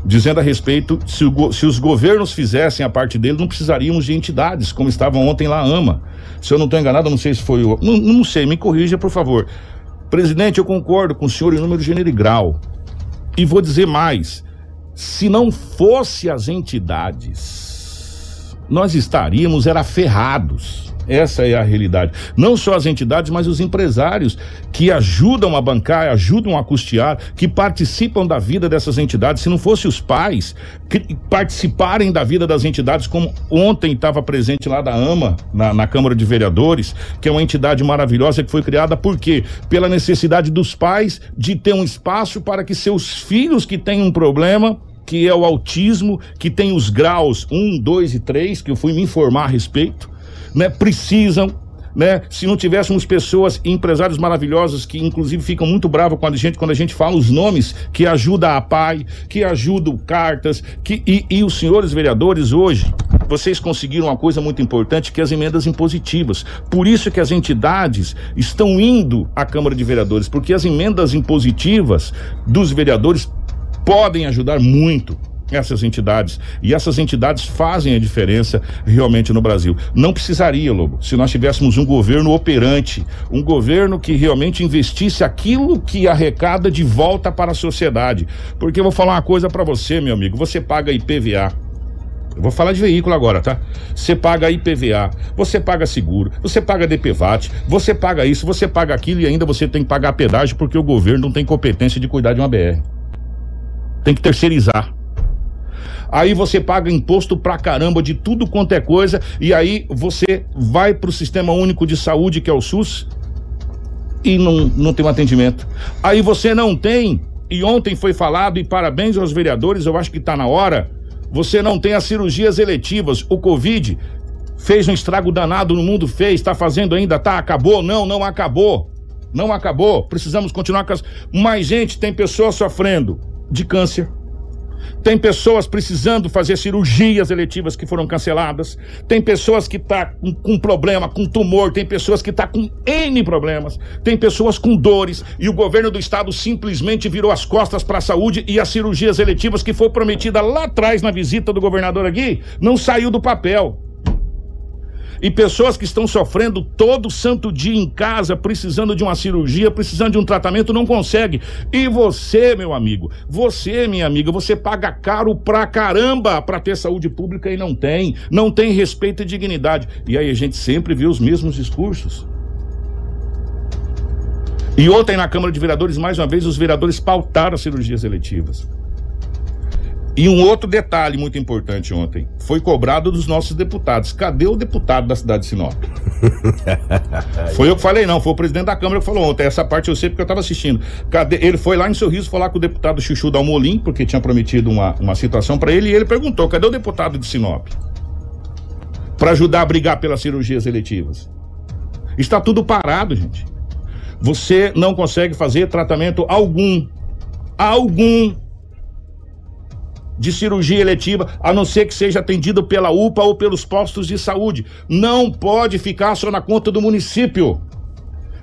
dizendo a respeito se, o, se, os governos fizessem a parte dele, não precisaríamos de entidades, como estavam ontem lá a AMA. Se eu não estou enganado, não sei se foi o. Não, não sei, me corrija, por favor. Presidente, eu concordo com o senhor em número, gênero e grau. E vou dizer mais: se não fosse as entidades, nós estaríamos era ferrados. Essa é a realidade. Não só as entidades, mas os empresários que ajudam a bancar, ajudam a custear, que participam da vida dessas entidades. Se não fosse os pais que participarem da vida das entidades, como ontem estava presente lá da AMA, na, na Câmara de Vereadores, que é uma entidade maravilhosa que foi criada por quê? Pela necessidade dos pais de ter um espaço para que seus filhos que têm um problema que é o autismo, que tem os graus 1, 2 e 3, que eu fui me informar a respeito, né, precisam né? Se não tivéssemos pessoas empresários maravilhosos que inclusive ficam muito bravos com a gente quando a gente fala os nomes que ajuda a PAI, que ajudam cartas, que e, e os senhores vereadores hoje, vocês conseguiram uma coisa muito importante que é as emendas impositivas. Por isso que as entidades estão indo à Câmara de Vereadores, porque as emendas impositivas dos vereadores podem ajudar muito essas entidades. E essas entidades fazem a diferença realmente no Brasil. Não precisaria, Lobo, se nós tivéssemos um governo operante, um governo que realmente investisse aquilo que arrecada de volta para a sociedade. Porque eu vou falar uma coisa para você, meu amigo, você paga IPVA. Eu vou falar de veículo agora, tá? Você paga IPVA, você paga seguro, você paga DPVAT, você paga isso, você paga aquilo e ainda você tem que pagar pedágio porque o governo não tem competência de cuidar de uma BR. Tem que terceirizar. Aí você paga imposto pra caramba de tudo quanto é coisa, e aí você vai pro Sistema Único de Saúde, que é o SUS, e não, não tem um atendimento. Aí você não tem, e ontem foi falado, e parabéns aos vereadores, eu acho que está na hora. Você não tem as cirurgias eletivas. O Covid fez um estrago danado no mundo, fez, está fazendo ainda, tá? Acabou? Não, não acabou. Não acabou. Precisamos continuar com as. Mais gente, tem pessoas sofrendo de câncer tem pessoas precisando fazer cirurgias eletivas que foram canceladas. Tem pessoas que estão tá com, com, problema, com tumor. Tem pessoas que estão tá com N problemas. Tem pessoas com dores. E o governo do estado simplesmente virou as costas para a saúde e as cirurgias eletivas que foi prometida lá atrás na visita do governador aqui não saiu do papel. E pessoas que estão sofrendo todo santo dia em casa, precisando de uma cirurgia, precisando de um tratamento, não consegue. E você, meu amigo, você, minha amiga, você paga caro pra caramba pra ter saúde pública e não tem. Não tem respeito e dignidade. E aí a gente sempre vê os mesmos discursos. E ontem na Câmara de Vereadores, mais uma vez, os vereadores pautaram as cirurgias eletivas. E um outro detalhe muito importante ontem, foi cobrado dos nossos deputados. Cadê o deputado da cidade de Sinop? [laughs] foi eu que falei, não, foi o presidente da Câmara que falou ontem. Essa parte eu sei porque eu estava assistindo. Cadê? Ele foi lá em Sorriso falar com o deputado Chuchu Dalmolin, porque tinha prometido uma, uma situação para ele, e ele perguntou: cadê o deputado de Sinop? Para ajudar a brigar pelas cirurgias eletivas. Está tudo parado, gente. Você não consegue fazer tratamento algum. Algum de cirurgia eletiva, a não ser que seja atendido pela UPA ou pelos postos de saúde. Não pode ficar só na conta do município.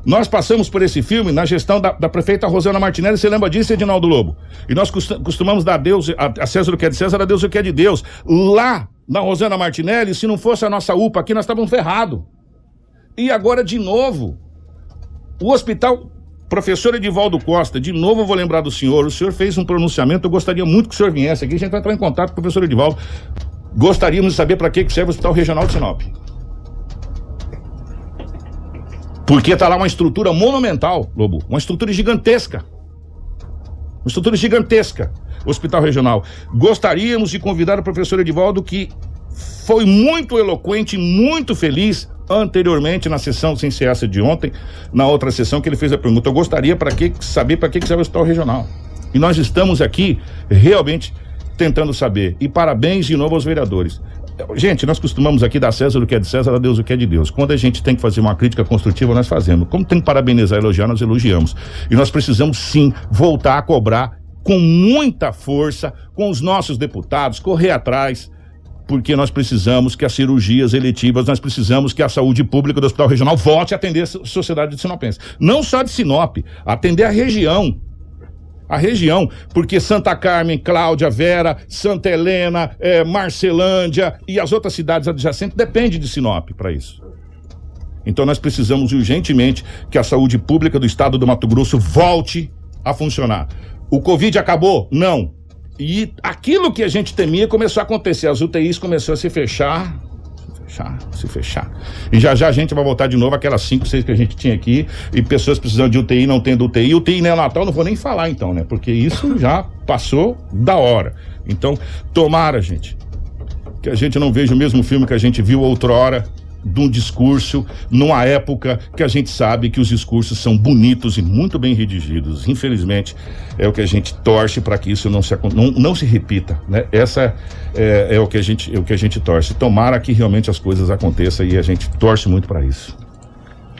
Nós passamos por esse filme na gestão da, da prefeita Rosana Martinelli, você lembra disso, Edinaldo Lobo? E nós costumamos dar a Deus, a, César o que é de César, a Deus o que é de Deus. Lá, na Rosana Martinelli, se não fosse a nossa UPA aqui, nós estávamos ferrados. E agora de novo. O hospital Professor Edivaldo Costa, de novo eu vou lembrar do senhor. O senhor fez um pronunciamento, eu gostaria muito que o senhor viesse aqui. A gente vai entrar em contato com o professor Edivaldo. Gostaríamos de saber para que serve o Hospital Regional de Sinop. Porque está lá uma estrutura monumental, Lobo. Uma estrutura gigantesca. Uma estrutura gigantesca. Hospital Regional. Gostaríamos de convidar o professor Edivaldo, que foi muito eloquente, muito feliz anteriormente na sessão sem essa de ontem, na outra sessão que ele fez a pergunta. Eu gostaria para que saber para que serve o hospital regional. E nós estamos aqui realmente tentando saber. E parabéns de novo aos vereadores. Gente, nós costumamos aqui dar César o que é de César, a Deus o que é de Deus. Quando a gente tem que fazer uma crítica construtiva, nós fazemos. Como tem que parabenizar, elogiar, nós elogiamos. E nós precisamos sim voltar a cobrar com muita força com os nossos deputados, correr atrás porque nós precisamos que as cirurgias eletivas, nós precisamos que a saúde pública do Hospital Regional volte a atender a sociedade de Sinopense. Não só de Sinop, atender a região. A região, porque Santa Carmen, Cláudia, Vera, Santa Helena, é, Marcelândia e as outras cidades adjacentes dependem de Sinop para isso. Então nós precisamos urgentemente que a saúde pública do estado do Mato Grosso volte a funcionar. O Covid acabou? Não. E aquilo que a gente temia começou a acontecer. As UTIs começaram a se fechar, fechar, se fechar. E já já a gente vai voltar de novo aquelas cinco, seis que a gente tinha aqui e pessoas precisando de UTI, não tendo UTI. UTI neonatal não vou nem falar então, né? Porque isso já passou da hora. Então, tomara, gente, que a gente não veja o mesmo filme que a gente viu outrora de um discurso numa época que a gente sabe que os discursos são bonitos e muito bem redigidos. Infelizmente, é o que a gente torce para que isso não se, não, não se repita. Né? Essa é, é, o que a gente, é o que a gente torce. Tomara que realmente as coisas aconteçam e a gente torce muito para isso.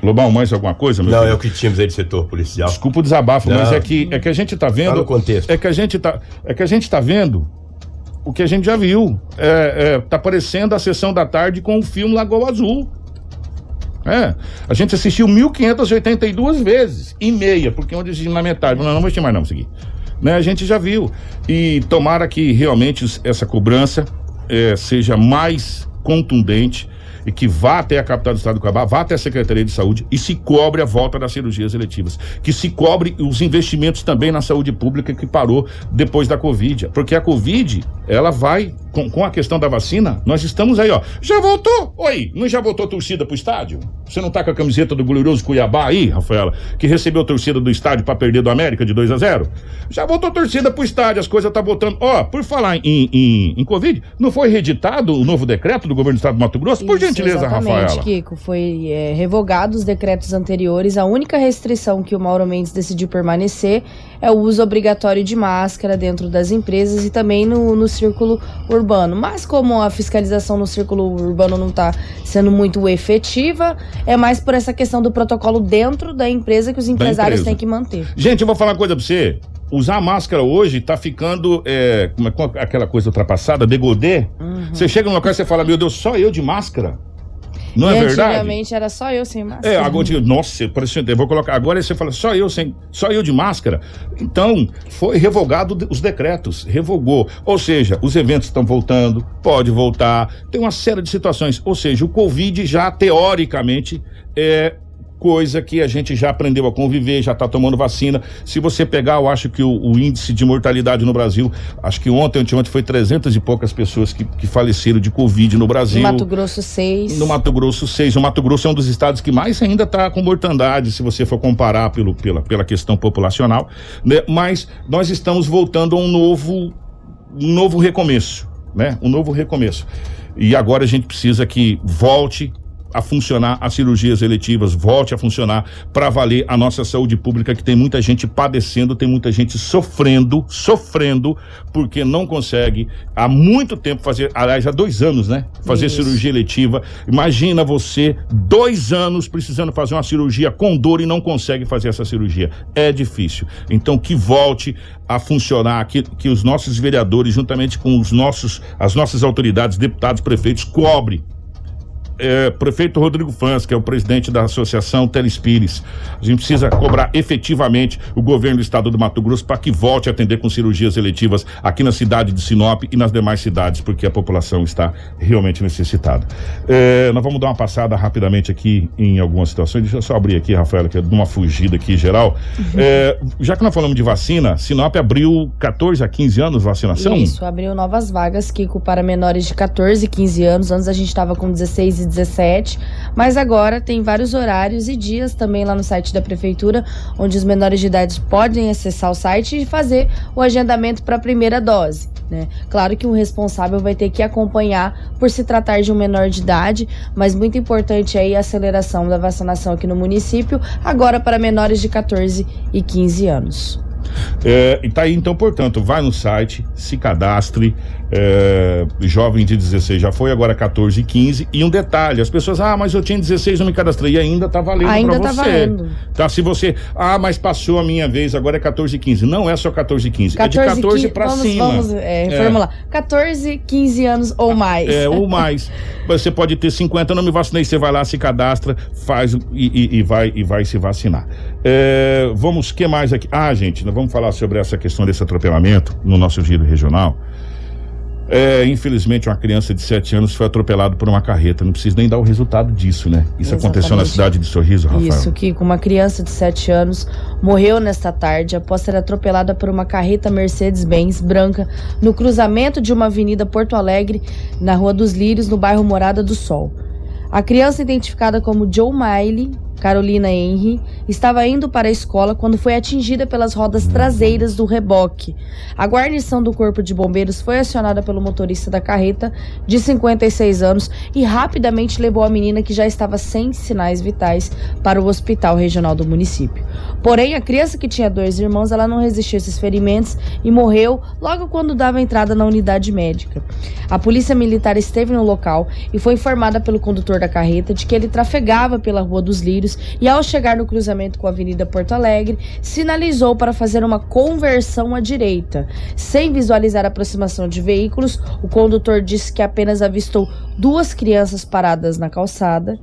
Lobão, mais alguma coisa? não, filho? é o que tínhamos aí de setor policial. Desculpa o desabafo, não. mas é que, é que a gente está vendo. Tá no contexto. É que a gente tá, é que a gente tá vendo o que a gente já viu. É, é, tá aparecendo a sessão da tarde com o filme Lagoa Azul. É, a gente assistiu 1.582 vezes e meia, porque onde assistimos na metade. Não, não vou assistir mais não, seguir. Né, a gente já viu. E tomara que realmente essa cobrança é, seja mais contundente e que vá até a capital do estado do Cabá, vá até a Secretaria de Saúde e se cobre a volta das cirurgias eletivas. Que se cobre os investimentos também na saúde pública que parou depois da Covid. Porque a Covid, ela vai, com, com a questão da vacina, nós estamos aí, ó. Já voltou? Oi, não já voltou torcida pro estádio? Você não tá com a camiseta do glorioso Cuiabá aí, Rafaela, que recebeu torcida do estádio para perder do América de 2 a 0 Já voltou torcida pro estádio, as coisas tá voltando. Ó, por falar em, em, em Covid, não foi reeditado o novo decreto do governo do estado do Mato Grosso? Por gentileza, exatamente, Rafaela. Kiko, foi é, revogado os decretos anteriores. A única restrição que o Mauro Mendes decidiu permanecer é o uso obrigatório de máscara dentro das empresas e também no, no círculo urbano. Mas como a fiscalização no círculo urbano não está sendo muito efetiva, é mais por essa questão do protocolo dentro da empresa que os empresários têm que manter. Gente, eu vou falar uma coisa pra você. Usar máscara hoje tá ficando é, como é, aquela coisa ultrapassada, degodê. Uhum. Você chega no local e você fala, meu Deus, só eu de máscara? Não e é verdade? Antigamente era só eu sem máscara. É, agora, nossa, parecia, vou colocar. Agora você fala só eu sem, só eu de máscara. Então, foi revogado os decretos, revogou. Ou seja, os eventos estão voltando, pode voltar, tem uma série de situações. Ou seja, o Covid já teoricamente é coisa que a gente já aprendeu a conviver, já está tomando vacina. Se você pegar, eu acho que o, o, índice de mortalidade no Brasil, acho que ontem, anteontem, foi 300 e poucas pessoas que, que faleceram de Covid no Brasil. No Mato Grosso, 6. No Mato Grosso, 6. O Mato Grosso é um dos estados que mais ainda está com mortandade, se você for comparar pelo, pela, pela questão populacional. Né? Mas nós estamos voltando a um novo, um novo recomeço, né? Um novo recomeço. E agora a gente precisa que volte a funcionar as cirurgias eletivas, volte a funcionar para valer a nossa saúde pública, que tem muita gente padecendo, tem muita gente sofrendo, sofrendo, porque não consegue há muito tempo fazer, aliás, há dois anos, né? Fazer Isso. cirurgia eletiva. Imagina você, dois anos precisando fazer uma cirurgia com dor e não consegue fazer essa cirurgia. É difícil. Então, que volte a funcionar, que, que os nossos vereadores, juntamente com os nossos, as nossas autoridades, deputados, prefeitos, cobre é, prefeito Rodrigo Fans, que é o presidente da Associação Telespires. A gente precisa cobrar efetivamente o governo do estado do Mato Grosso para que volte a atender com cirurgias eletivas aqui na cidade de Sinop e nas demais cidades, porque a população está realmente necessitada. É, nós vamos dar uma passada rapidamente aqui em algumas situações. Deixa eu só abrir aqui, Rafaela, que é de uma fugida aqui geral. Uhum. É, já que nós falamos de vacina, Sinop abriu 14 a 15 anos vacinação? Isso, abriu novas vagas, Kiko, para menores de 14 e 15 anos. Antes a gente estava com 16 e 17, mas agora tem vários horários e dias também lá no site da prefeitura, onde os menores de idade podem acessar o site e fazer o agendamento para a primeira dose. Né? Claro que o responsável vai ter que acompanhar por se tratar de um menor de idade, mas muito importante aí a aceleração da vacinação aqui no município, agora para menores de 14 e 15 anos. É, e tá aí, então, portanto, vai no site, se cadastre, é, jovem de 16 já foi, agora 14 e 15. E um detalhe: as pessoas, ah, mas eu tinha 16, não me cadastrei. E ainda tá valendo ainda pra tá você. Valendo. Tá, se você, ah, mas passou a minha vez, agora é 14 e 15. Não é só 14 e 15, 14, é de 14 15, pra vamos, cima. Vamos é, reformular. É. 14, 15 anos ou mais. É, ou [laughs] mais. você pode ter 50, não me vacinei, você vai lá, se cadastra, faz e, e, e vai, e vai se vacinar. É, vamos, que mais aqui? Ah, gente, nós vamos falar sobre essa questão desse atropelamento no nosso giro regional. É, infelizmente, uma criança de 7 anos foi atropelada por uma carreta. Não precisa nem dar o resultado disso, né? Isso Exatamente. aconteceu na cidade de Sorriso, Rafael. Isso, que uma criança de 7 anos morreu nesta tarde após ser atropelada por uma carreta Mercedes-Benz branca no cruzamento de uma avenida Porto Alegre, na Rua dos Lírios, no bairro Morada do Sol. A criança, identificada como Joe Miley, Carolina Henry, estava indo para a escola quando foi atingida pelas rodas traseiras do reboque. A guarnição do Corpo de Bombeiros foi acionada pelo motorista da carreta, de 56 anos, e rapidamente levou a menina, que já estava sem sinais vitais, para o hospital regional do município. Porém, a criança que tinha dois irmãos, ela não resistiu a esses ferimentos e morreu logo quando dava entrada na unidade médica. A polícia militar esteve no local e foi informada pelo condutor da carreta de que ele trafegava pela Rua dos Lírios e, ao chegar no cruzamento com a Avenida Porto Alegre, sinalizou para fazer uma conversão à direita. Sem visualizar a aproximação de veículos, o condutor disse que apenas avistou duas crianças paradas na calçada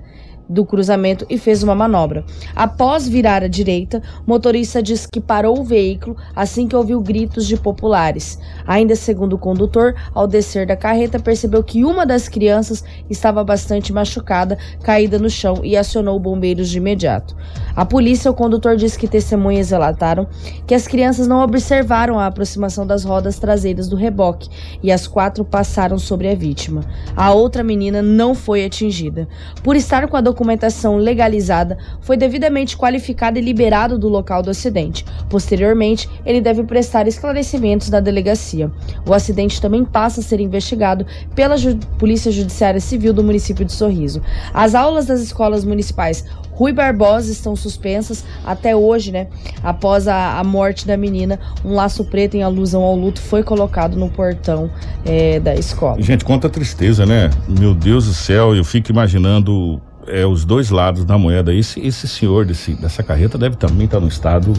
do cruzamento e fez uma manobra. Após virar à direita, o motorista diz que parou o veículo assim que ouviu gritos de populares. Ainda segundo o condutor, ao descer da carreta, percebeu que uma das crianças estava bastante machucada, caída no chão e acionou bombeiros de imediato. A polícia, o condutor diz que testemunhas relataram que as crianças não observaram a aproximação das rodas traseiras do reboque e as quatro passaram sobre a vítima. A outra menina não foi atingida. Por estar com a documentação legalizada, foi devidamente qualificado e liberado do local do acidente. Posteriormente, ele deve prestar esclarecimentos na delegacia. O acidente também passa a ser investigado pela Ju Polícia Judiciária Civil do município de Sorriso. As aulas das escolas municipais Rui Barbosa estão suspensas até hoje, né? Após a, a, morte da menina, um laço preto em alusão ao luto foi colocado no portão é, da escola. Gente, quanta tristeza, né? Meu Deus do céu, eu fico imaginando é, os dois lados da moeda. Esse, esse senhor desse, dessa carreta deve também estar no estado,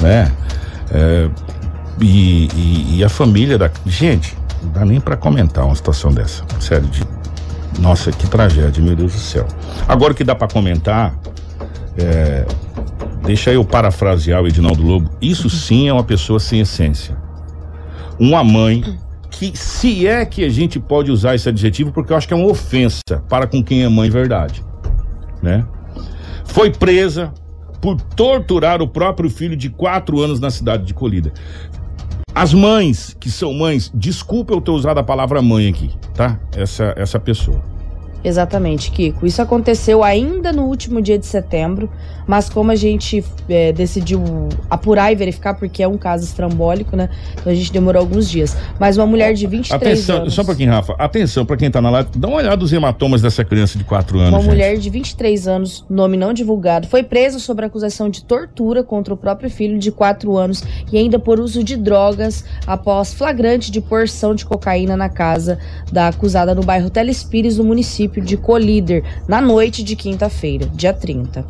né? É, e, e, e, a família da. Gente, não dá nem para comentar uma situação dessa. Sério, de. Nossa, que tragédia, meu Deus do céu. Agora o que dá para comentar. É, deixa eu parafrasear o Edinaldo Lobo. Isso sim é uma pessoa sem essência. Uma mãe que, se é que a gente pode usar esse adjetivo, porque eu acho que é uma ofensa para com quem é mãe verdade né? Foi presa por torturar o próprio filho de quatro anos na cidade de Colida. As mães, que são mães, desculpa eu ter usado a palavra mãe aqui, tá? Essa, essa pessoa. Exatamente, Kiko. Isso aconteceu ainda no último dia de setembro, mas como a gente é, decidiu apurar e verificar, porque é um caso estrambólico, né? Então a gente demorou alguns dias. Mas uma mulher de 23 Atenção, anos. Só um pouquinho, Rafa. Atenção para quem tá na live. Dá uma olhada nos hematomas dessa criança de 4 anos. Uma gente. mulher de 23 anos, nome não divulgado, foi presa sob acusação de tortura contra o próprio filho de 4 anos e ainda por uso de drogas após flagrante de porção de cocaína na casa da acusada no bairro Telespires, no município município de Colíder, na noite de quinta-feira, dia 30.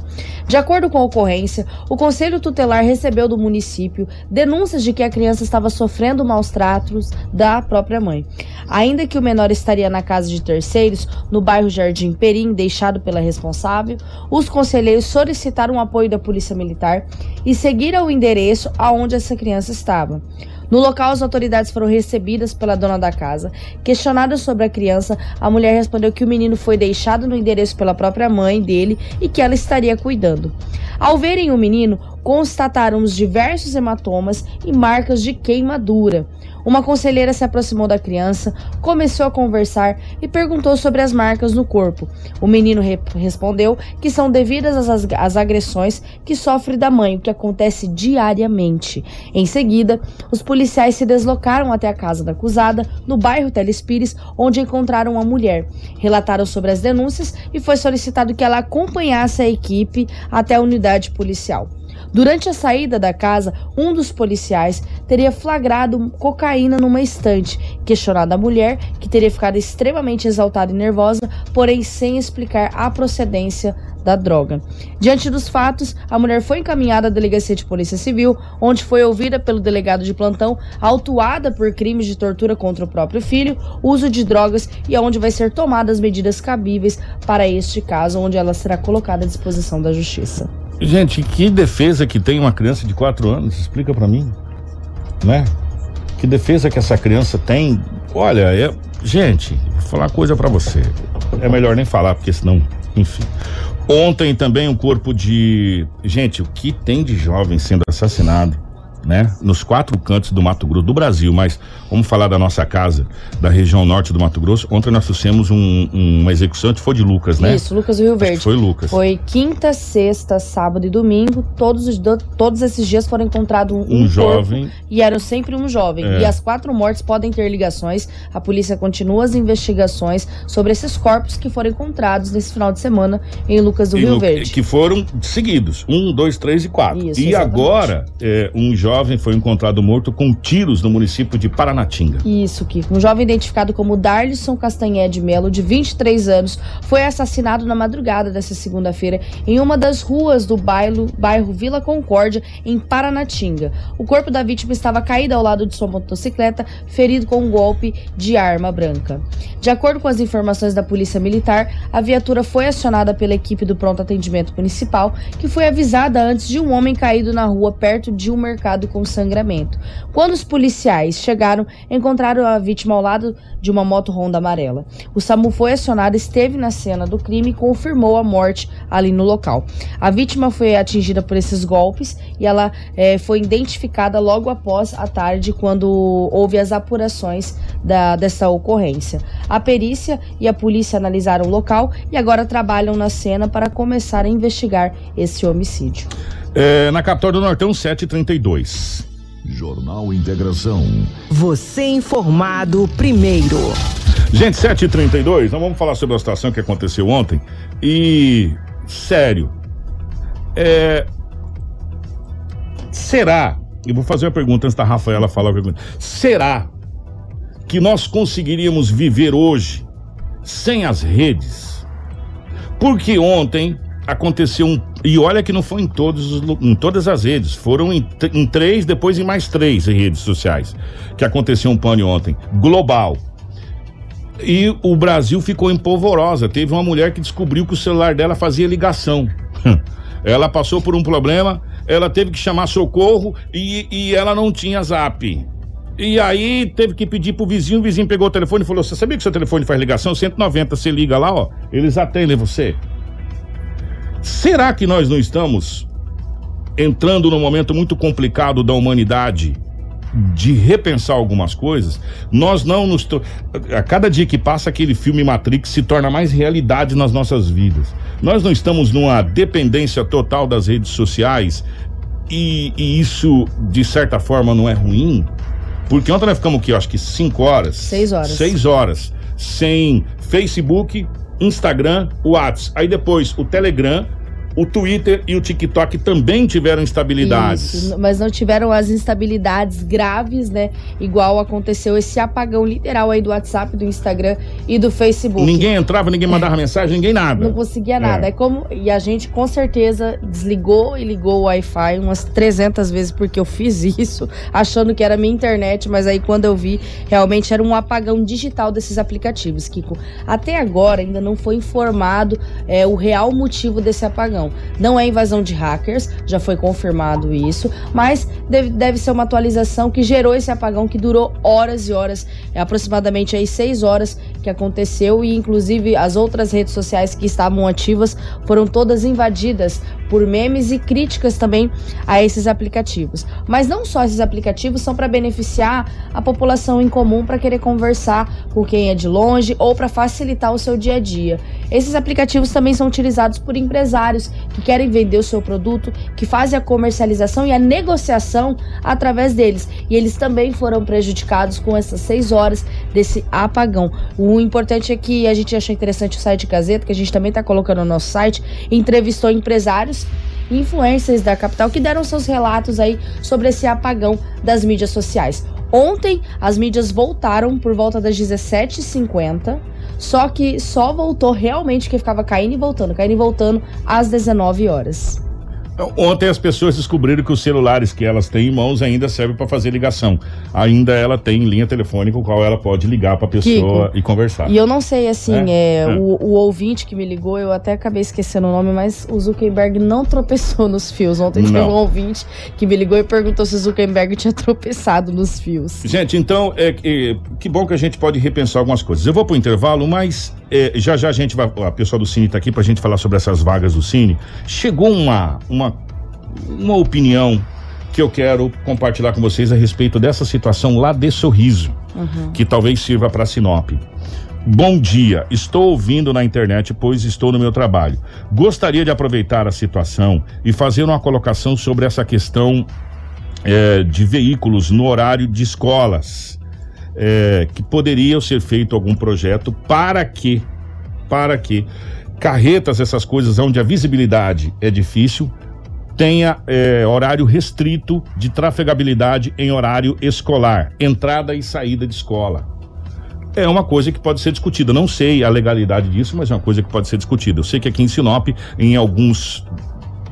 De acordo com a ocorrência, o Conselho Tutelar recebeu do município denúncias de que a criança estava sofrendo maus tratos da própria mãe. Ainda que o menor estaria na casa de terceiros, no bairro Jardim Perim, deixado pela responsável, os conselheiros solicitaram o apoio da Polícia Militar e seguiram o endereço aonde essa criança estava. No local, as autoridades foram recebidas pela dona da casa. Questionada sobre a criança, a mulher respondeu que o menino foi deixado no endereço pela própria mãe dele e que ela estaria cuidando. Ao verem o menino, constataram os diversos hematomas e marcas de queimadura. Uma conselheira se aproximou da criança, começou a conversar e perguntou sobre as marcas no corpo. O menino re respondeu que são devidas às, às agressões que sofre da mãe, o que acontece diariamente. Em seguida, os policiais se deslocaram até a casa da acusada, no bairro Telespires, onde encontraram a mulher. Relataram sobre as denúncias e foi solicitado que ela acompanhasse a equipe até a unidade policial. Durante a saída da casa, um dos policiais teria flagrado cocaína numa estante. Questionada a mulher, que teria ficado extremamente exaltada e nervosa, porém sem explicar a procedência da droga. Diante dos fatos, a mulher foi encaminhada à delegacia de polícia civil, onde foi ouvida pelo delegado de plantão, autuada por crimes de tortura contra o próprio filho, uso de drogas e onde vai ser tomadas medidas cabíveis para este caso, onde ela será colocada à disposição da justiça. Gente, que defesa que tem uma criança de 4 anos? Explica para mim. Né? Que defesa que essa criança tem? Olha, é, gente, vou falar coisa para você. É melhor nem falar, porque senão, enfim. Ontem também um corpo de. Gente, o que tem de jovem sendo assassinado? Né? Nos quatro cantos do Mato Grosso, do Brasil, mas vamos falar da nossa casa, da região norte do Mato Grosso. Ontem nós fizemos um, um, uma execução, foi de Lucas, né? Isso, Lucas do Rio Verde. Foi Lucas. Foi quinta, sexta, sábado e domingo. Todos, os, todos esses dias foram encontrados um, um, um jovem. e eram sempre um jovem. É. E as quatro mortes podem ter ligações. A polícia continua as investigações sobre esses corpos que foram encontrados nesse final de semana em Lucas do e Rio Verde. Que foram seguidos: um, dois, três e quatro. Isso, e exatamente. agora, é, um jovem jovem foi encontrado morto com tiros no município de Paranatinga. Isso, Kiko. Um jovem identificado como Darlison Castanhé de Melo, de 23 anos, foi assassinado na madrugada dessa segunda-feira em uma das ruas do bairro, bairro Vila Concórdia, em Paranatinga. O corpo da vítima estava caído ao lado de sua motocicleta, ferido com um golpe de arma branca. De acordo com as informações da Polícia Militar, a viatura foi acionada pela equipe do Pronto Atendimento Municipal, que foi avisada antes de um homem caído na rua perto de um mercado com sangramento. Quando os policiais chegaram, encontraram a vítima ao lado de uma moto Honda amarela. O SAMU foi acionado, esteve na cena do crime e confirmou a morte ali no local. A vítima foi atingida por esses golpes e ela é, foi identificada logo após a tarde, quando houve as apurações da, dessa ocorrência. A perícia e a polícia analisaram o local e agora trabalham na cena para começar a investigar esse homicídio. É, na capital do Nortão, 732. Jornal Integração. Você informado primeiro. Gente, 7h32, nós vamos falar sobre a situação que aconteceu ontem. E, sério, é. Será? Eu vou fazer uma pergunta antes da Rafaela falar. Será que nós conseguiríamos viver hoje sem as redes? Porque ontem aconteceu um. E olha que não foi em, todos, em todas as redes, foram em, em três, depois em mais três redes sociais. Que aconteceu um pane ontem. Global. E o Brasil ficou empolvorosa. Teve uma mulher que descobriu que o celular dela fazia ligação. [laughs] ela passou por um problema, ela teve que chamar socorro e, e ela não tinha zap. E aí teve que pedir pro vizinho, o vizinho pegou o telefone e falou: Você sabia que seu telefone faz ligação? 190, você liga lá, ó, eles atendem você. Será que nós não estamos entrando num momento muito complicado da humanidade de repensar algumas coisas? Nós não nos. A cada dia que passa, aquele filme Matrix se torna mais realidade nas nossas vidas. Nós não estamos numa dependência total das redes sociais e, e isso, de certa forma, não é ruim? Porque ontem nós ficamos aqui, acho que cinco horas. Seis horas. Seis horas. Sem Facebook, Instagram, WhatsApp. Aí depois o Telegram, O Twitter e o TikTok também tiveram instabilidades. Isso, mas não tiveram as instabilidades graves, né? Igual aconteceu esse apagão literal aí do WhatsApp, do Instagram e do Facebook. Ninguém entrava, ninguém mandava mensagem, ninguém nada. Não conseguia nada. É. é como e a gente com certeza desligou e ligou o Wi-Fi umas 300 vezes porque eu fiz isso, achando que era minha internet, mas aí quando eu vi, realmente era um apagão digital desses aplicativos, Kiko. Até agora ainda não foi informado é, o real motivo desse apagão. Não é invasão de hackers, já foi confirmado isso, mas deve, deve ser uma atualização que gerou esse apagão que durou horas e horas, é aproximadamente aí seis horas que aconteceu e inclusive as outras redes sociais que estavam ativas foram todas invadidas por memes e críticas também a esses aplicativos. Mas não só esses aplicativos são para beneficiar a população em comum para querer conversar com quem é de longe ou para facilitar o seu dia a dia. Esses aplicativos também são utilizados por empresários que querem vender o seu produto, que fazem a comercialização e a negociação através deles. E eles também foram prejudicados com essas seis horas desse apagão. O importante é que a gente achou interessante o site Gazeta, que a gente também está colocando no nosso site, entrevistou empresários influencers da capital que deram seus relatos aí sobre esse apagão das mídias sociais. Ontem as mídias voltaram por volta das 17h50, só que só voltou realmente que ficava caindo e voltando, caindo e voltando às 19 horas. Ontem as pessoas descobriram que os celulares que elas têm em mãos ainda servem para fazer ligação. Ainda ela tem linha telefônica, o qual ela pode ligar para a pessoa Kiko, e conversar. E eu não sei, assim, é, é, é. O, o, ouvinte que me ligou, eu até acabei esquecendo o nome, mas o Zuckerberg não tropeçou nos fios. Ontem teve um ouvinte que me ligou e perguntou se o Zuckerberg tinha tropeçado nos fios. Gente, então, é, é que bom que a gente pode repensar algumas coisas. Eu vou para o intervalo, mas é, já já a gente vai. A pessoa do Cine está aqui para a gente falar sobre essas vagas do Cine. Chegou uma, uma, uma opinião que eu quero compartilhar com vocês a respeito dessa situação lá de Sorriso, uhum. que talvez sirva para Sinop. Bom dia, estou ouvindo na internet, pois estou no meu trabalho. Gostaria de aproveitar a situação e fazer uma colocação sobre essa questão é, de veículos no horário de escolas é, que poderia ser feito algum projeto para que, para que carretas, essas coisas onde a visibilidade é difícil, tenha é, horário restrito de trafegabilidade em horário escolar, entrada e saída de escola. É uma coisa que pode ser discutida. Não sei a legalidade disso, mas é uma coisa que pode ser discutida. Eu sei que aqui em Sinop, em alguns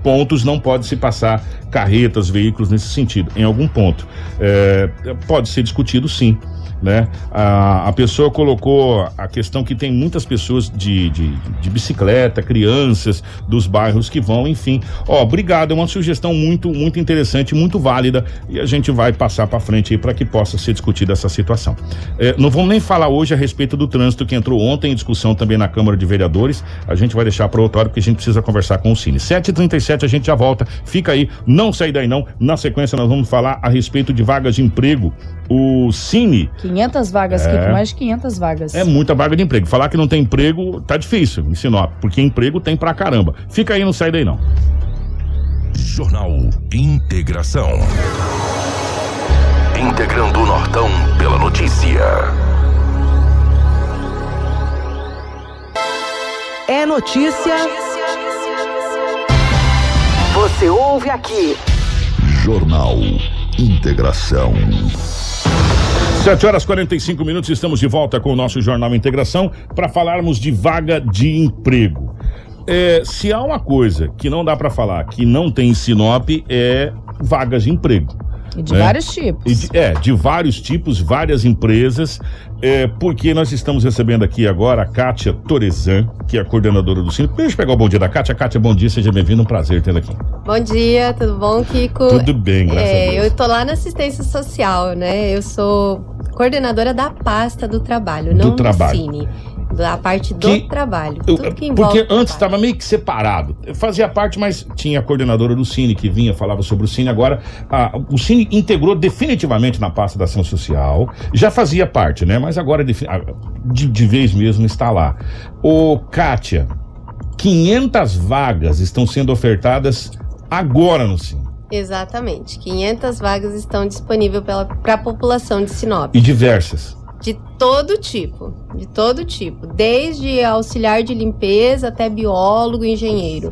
pontos não pode se passar carretas, veículos nesse sentido, em algum ponto. É, pode ser discutido sim né? A, a pessoa colocou a questão que tem muitas pessoas de, de, de bicicleta, crianças dos bairros que vão, enfim. Ó, obrigado, é uma sugestão muito, muito interessante, muito válida e a gente vai passar para frente aí para que possa ser discutida essa situação. É, não vamos nem falar hoje a respeito do trânsito que entrou ontem em discussão também na Câmara de Vereadores. A gente vai deixar para outro hora porque a gente precisa conversar com o Cine. 7h37 a gente já volta. Fica aí, não sai daí não. Na sequência nós vamos falar a respeito de vagas de emprego. O Cine 500 vagas, é. mais de 500 vagas. É muita vaga de emprego. Falar que não tem emprego tá difícil em Sinop, porque emprego tem pra caramba. Fica aí, não sai daí não. Jornal Integração. Integrando o Nortão pela notícia. É notícia. Você ouve aqui. Jornal Integração. 7 horas 45 minutos, estamos de volta com o nosso Jornal Integração para falarmos de vaga de emprego. É, se há uma coisa que não dá para falar que não tem em Sinop é vagas de emprego. E de né? vários tipos. De, é, de vários tipos, várias empresas. É, porque nós estamos recebendo aqui agora a Kátia Torezan, que é a coordenadora do Cine. Deixa eu pegar o bom dia da Kátia. Kátia, bom dia, seja bem-vindo, um prazer tê-la aqui. Bom dia, tudo bom, Kiko? Tudo bem, graças é, a Deus. Eu tô lá na assistência social, né? Eu sou coordenadora da pasta do trabalho, do não trabalho. do Cine da parte do que, trabalho. Tudo que envolve porque antes estava meio que separado. Eu fazia parte, mas tinha a coordenadora do Cine que vinha, falava sobre o Cine. Agora, a, o Cine integrou definitivamente na pasta da ação social. Já fazia parte, né? Mas agora de, de vez mesmo está lá. Ô, Kátia, 500 vagas estão sendo ofertadas agora no Cine. Exatamente. 500 vagas estão disponíveis para a população de Sinop. E diversas. De todo tipo, de todo tipo, desde auxiliar de limpeza até biólogo, engenheiro.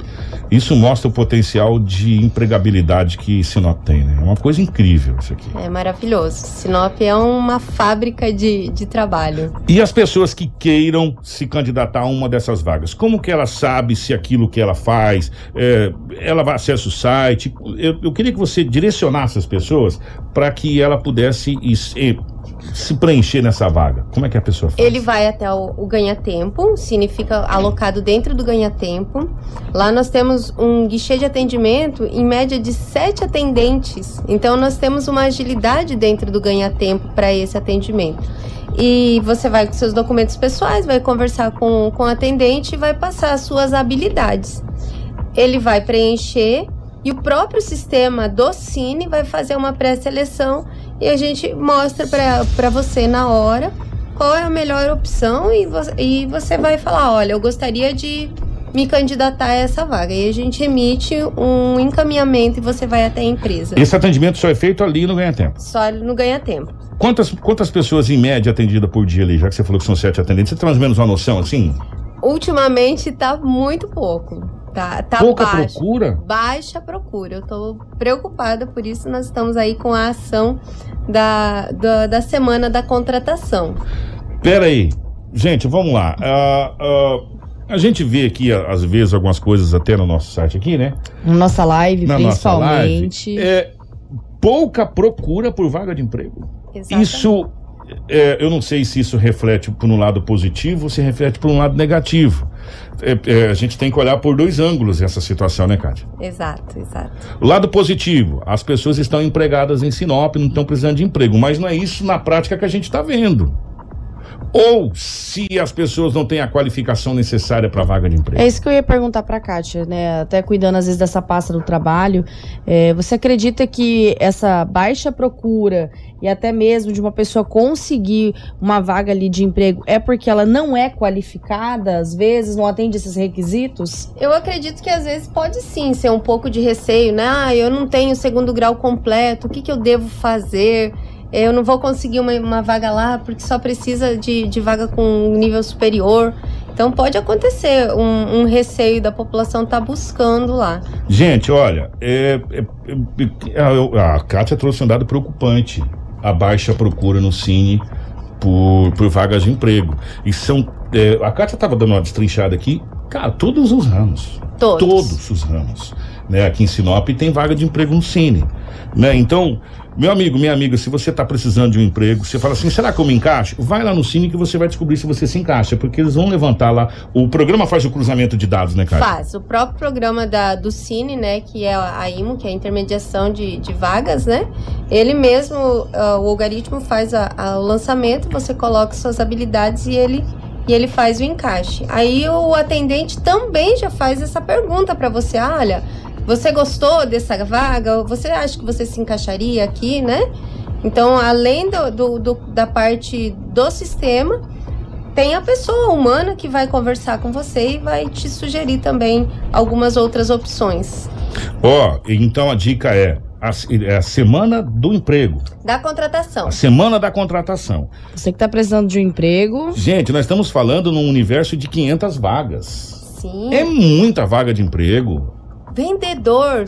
Isso mostra o potencial de empregabilidade que Sinop tem, né? É uma coisa incrível isso aqui. É maravilhoso. Sinop é uma fábrica de, de trabalho. E as pessoas que queiram se candidatar a uma dessas vagas, como que ela sabe se aquilo que ela faz, é, ela vai acessar o site? Eu, eu, queria que você direcionasse as pessoas para que ela pudesse ir, se preencher nessa vaga? Como é que a pessoa faz? Ele vai até o, o ganha-tempo, significa alocado dentro do ganha-tempo. Lá nós temos um guichê de atendimento em média de sete atendentes. Então nós temos uma agilidade dentro do ganha-tempo para esse atendimento. E você vai com seus documentos pessoais, vai conversar com, com o atendente e vai passar as suas habilidades. Ele vai preencher e o próprio sistema do Cine vai fazer uma pré-seleção e a gente mostra para você na hora qual é a melhor opção e você, e você vai falar, olha, eu gostaria de me candidatar a essa vaga. E a gente emite um encaminhamento e você vai até a empresa. Esse atendimento só é feito ali no Ganha Tempo? Só no Ganha Tempo. Quantas, quantas pessoas em média atendidas por dia ali, já que você falou que são sete atendentes? Você tem mais ou menos uma noção assim? Ultimamente tá muito pouco. Tá, tá Pouca baixa, procura? Baixa procura. Eu tô preocupada, por isso nós estamos aí com a ação da, da, da semana da contratação. Pera aí. Gente, vamos lá. Uh, uh, a gente vê aqui, às vezes, algumas coisas até no nosso site aqui, né? Na nossa live, Na principalmente. Nossa live, é pouca procura por vaga de emprego. Exatamente. Isso é, eu não sei se isso reflete por um lado positivo ou se reflete por um lado negativo. É, é, a gente tem que olhar por dois ângulos essa situação, né, Kátia? Exato, exato. O lado positivo, as pessoas estão empregadas em Sinop, não estão precisando de emprego, mas não é isso na prática que a gente está vendo ou se as pessoas não têm a qualificação necessária para a vaga de emprego? É isso que eu ia perguntar para a Kátia, né? Até cuidando às vezes dessa pasta do trabalho. É, você acredita que essa baixa procura e até mesmo de uma pessoa conseguir uma vaga ali de emprego é porque ela não é qualificada, às vezes, não atende esses requisitos? Eu acredito que às vezes pode sim ser um pouco de receio, né? Ah, eu não tenho segundo grau completo, o que, que eu devo fazer? Eu não vou conseguir uma, uma vaga lá porque só precisa de, de vaga com nível superior. Então pode acontecer um, um receio da população estar tá buscando lá. Gente, olha, é, é, é, a, a Kátia trouxe um dado preocupante. A baixa procura no Cine por, por vagas de emprego. E são. É, a Kátia estava dando uma destrinchada aqui. Cara, todos os ramos. Todos. Todos os ramos. Né? Aqui em Sinop tem vaga de emprego no Cine. Né? Então, meu amigo, minha amiga, se você está precisando de um emprego, você fala assim, será que eu me encaixo? Vai lá no Cine que você vai descobrir se você se encaixa, porque eles vão levantar lá. O programa faz o cruzamento de dados, né, Cássio? Faz. O próprio programa da, do Cine, né, que é a IMO, que é a intermediação de, de vagas, né? Ele mesmo, uh, o algoritmo faz a, a, o lançamento, você coloca suas habilidades e ele e ele faz o encaixe. Aí o atendente também já faz essa pergunta para você, ah, olha, você gostou dessa vaga? Você acha que você se encaixaria aqui, né? Então, além do, do, do, da parte do sistema, tem a pessoa humana que vai conversar com você e vai te sugerir também algumas outras opções. Ó, oh, então a dica é a, é a, semana do emprego. Da contratação. A semana da contratação. Você que está precisando de um emprego. Gente, nós estamos falando num universo de 500 vagas. Sim. É muita vaga de emprego vendedor,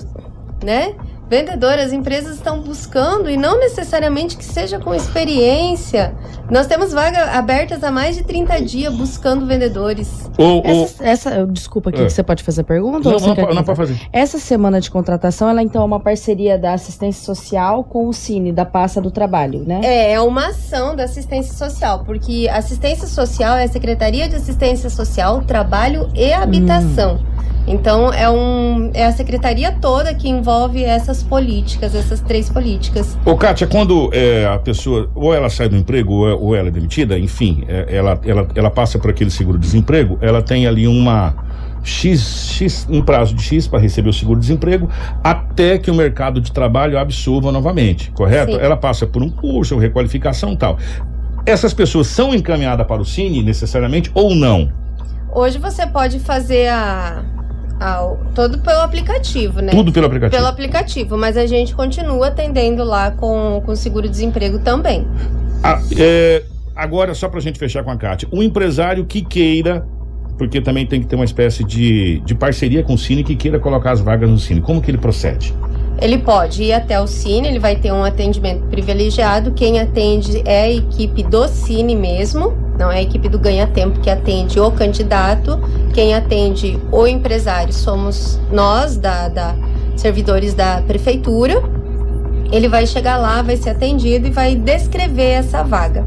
né? Vendedor, as empresas estão buscando e não necessariamente que seja com experiência. Nós temos vagas abertas há mais de 30 dias buscando vendedores. O, o... Essa, essa, desculpa aqui, é. você pode fazer pergunta? Não, não, não, não pode fazer. Essa semana de contratação, ela então é uma parceria da assistência social com o Cine, da Passa do Trabalho, né? É, é uma ação da assistência social, porque assistência social é a Secretaria de Assistência Social, Trabalho e Habitação. Hum. Então é, um, é a secretaria toda que envolve essas políticas, essas três políticas. Ô, Kátia, quando é, a pessoa, ou ela sai do emprego, ou, é, ou ela é demitida, enfim, é, ela, ela, ela passa por aquele seguro-desemprego, ela tem ali uma. X, X, um prazo de X para receber o seguro-desemprego até que o mercado de trabalho absorva novamente, correto? Sim. Ela passa por um curso, requalificação e tal. Essas pessoas são encaminhadas para o Cine necessariamente ou não? Hoje você pode fazer a, ao, todo pelo aplicativo, né? Tudo pelo aplicativo. Pelo aplicativo, mas a gente continua atendendo lá com, com seguro-desemprego também. Ah, é, agora, só pra gente fechar com a Kátia, o empresário que queira porque também tem que ter uma espécie de, de parceria com o Cine que queira colocar as vagas no Cine. Como que ele procede? Ele pode ir até o Cine, ele vai ter um atendimento privilegiado. Quem atende é a equipe do Cine mesmo, não é a equipe do Ganha Tempo que atende o candidato. Quem atende o empresário somos nós, da, da servidores da prefeitura. Ele vai chegar lá, vai ser atendido e vai descrever essa vaga.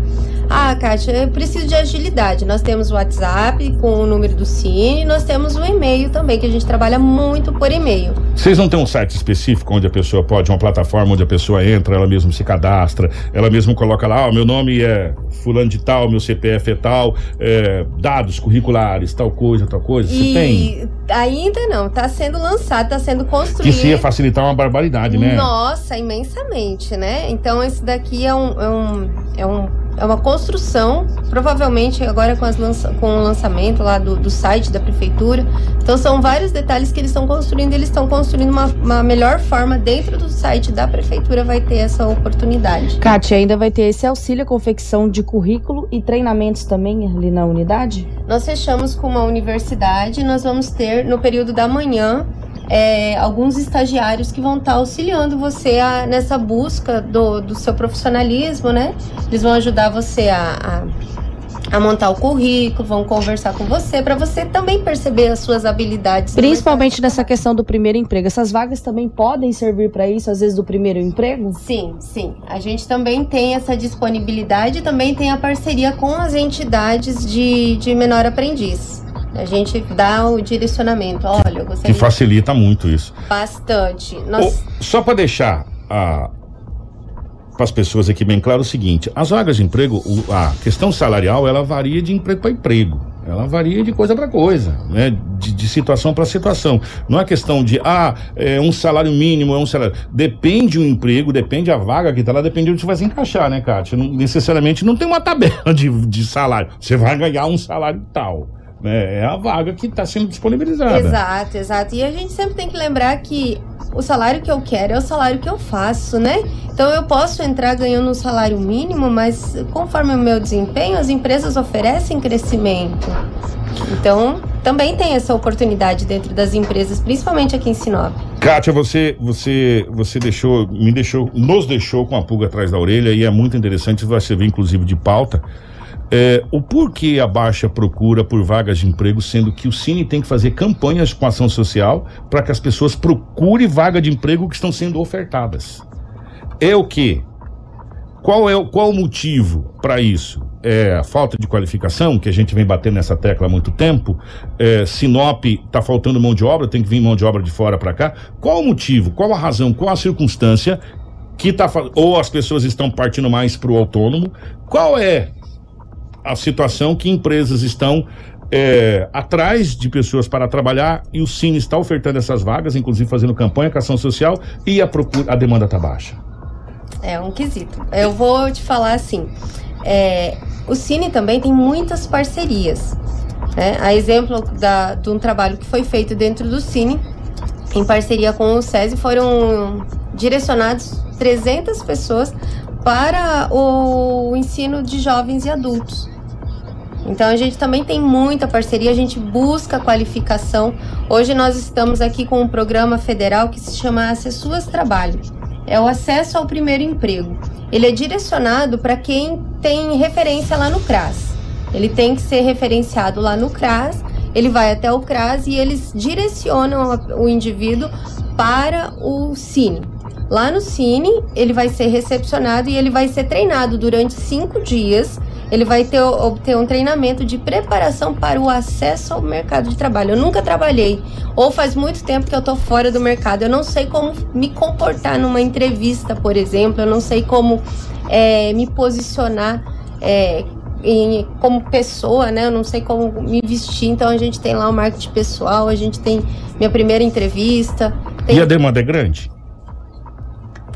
Ah, Kátia, eu preciso de agilidade. Nós temos o WhatsApp com o número do Cine, nós temos o e-mail também, que a gente trabalha muito por e-mail. Vocês não têm um site específico onde a pessoa pode, uma plataforma onde a pessoa entra, ela mesma se cadastra, ela mesma coloca lá, ó, meu nome é fulano de tal, meu CPF é tal, é, dados curriculares, tal coisa, tal coisa. Você E tem? ainda não, está sendo lançado, está sendo Que construído. isso ia facilitar uma barbaridade, né? Nossa, imensamente, né? Então esse daqui é um, é um, é um é uma construção, provavelmente agora com, as lança, com o lançamento lá do, do site da prefeitura. Então são vários detalhes que eles estão construindo. Eles estão construindo uma, uma melhor forma dentro do site da prefeitura vai ter essa oportunidade. Kátia, ainda vai ter esse auxílio à confecção de currículo e treinamentos também ali na unidade? Nós fechamos com uma universidade. Nós vamos ter no período da manhã é, alguns estagiários que vão estar auxiliando você a- nessa busca do, do seu profissionalismo, né? Eles vão ajudar você a, a, a montar o currículo, vão conversar com você para você também perceber as suas habilidades. Principalmente nessa questão do primeiro emprego. Essas vagas também podem servir para isso, às vezes, do primeiro emprego? Sim, sim. A gente também tem essa disponibilidade e também tem a parceria com as entidades de, de menor aprendiz. A gente dá o direcionamento. Olha, eu Que facilita muito isso. bastante. Nós, Ô, só para deixar para as pessoas aqui bem claro o seguinte: as vagas de emprego, o- a questão salarial, ela varia de emprego para emprego. Ela varia de coisa para coisa, né? De, de situação para situação. Não é questão de, ah, é um salário mínimo, é um salário. Depende o emprego, depende a vaga que tá lá, depende onde você vai se encaixar, né, Kátia? Não, necessariamente não tem uma tabela [laughs] de, de salário. Você vai ganhar um salário tal. Né? É a vaga que está sendo disponibilizada. Exato, exato. E a gente sempre tem que lembrar que o salário que eu quero é o salário que eu faço, né? Então eu posso entrar ganhando um salário mínimo, mas conforme o meu desempenho, as empresas oferecem crescimento. Então, também tem essa oportunidade dentro das empresas, principalmente aqui em Sinop. Kátia, você, você, você deixou, me deixou, nos deixou com a pulga atrás da orelha e é muito interessante, vai servir inclusive de pauta. É, o porquê a baixa procura por vagas de emprego, sendo que o Cine tem que fazer campanhas com ação social para que as pessoas procurem vaga de emprego que estão sendo ofertadas. É o quê? Qual é qual o motivo para isso? É a falta de qualificação, que a gente vem batendo nessa tecla há muito tempo. É, Sinop está faltando mão de obra, tem que vir mão de obra de fora para cá. Qual o motivo? Qual a razão? Qual a circunstância que tá ou as pessoas estão partindo mais para o autônomo? Qual é a situação que empresas estão é, atrás de pessoas para trabalhar e o Cine está ofertando essas vagas, inclusive fazendo campanha ação social e a procura, a demanda está baixa? É um quesito. Eu vou te falar assim: é, o Cine também tem muitas parcerias. né? A exemplo da, de um trabalho que foi feito dentro do Cine, em parceria com o SESI, foram direcionados 300 pessoas para o ensino de jovens e adultos. Então a gente também tem muita parceria, a gente busca qualificação. Hoje nós estamos aqui com um programa federal que se chama Acessuas Trabalho. É o acesso ao primeiro emprego. Ele é direcionado para quem tem referência lá no CRAS. Ele tem que ser referenciado lá no CRAS, ele vai até o CRAS e eles direcionam o indivíduo para o Cine. Lá no Cine, ele vai ser recepcionado e ele vai ser treinado durante cinco dias. Ele vai ter, obter um treinamento de preparação para o acesso ao mercado de trabalho. Eu nunca trabalhei, ou faz muito tempo que eu tô fora do mercado. Eu não sei como me comportar numa entrevista, por exemplo. Eu não sei como é, me posicionar é, em- como pessoa, né? Eu não sei como me vestir. Então a gente tem lá o marketing pessoal, a gente tem minha primeira entrevista. Tem E a demanda é grande?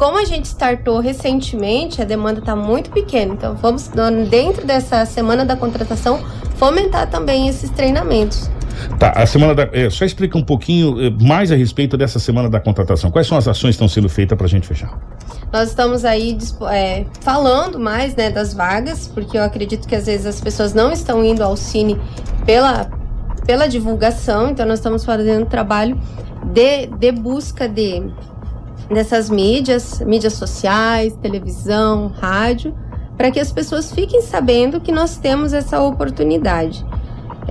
Como a gente startou recentemente, a demanda está muito pequena. Então, vamos, dentro dessa semana da contratação, fomentar também esses treinamentos. Tá, a semana da. é, só explica um pouquinho é, mais a respeito dessa semana da contratação. Quais são as ações que estão sendo feitas para a gente fechar? Nós estamos aí é, falando mais né, das vagas, porque eu acredito que às vezes as pessoas não estão indo ao Cine pela, pela divulgação, então nós estamos fazendo um trabalho de, de busca de dessas mídias, mídias sociais, televisão, rádio, para que as pessoas fiquem sabendo que nós temos essa oportunidade.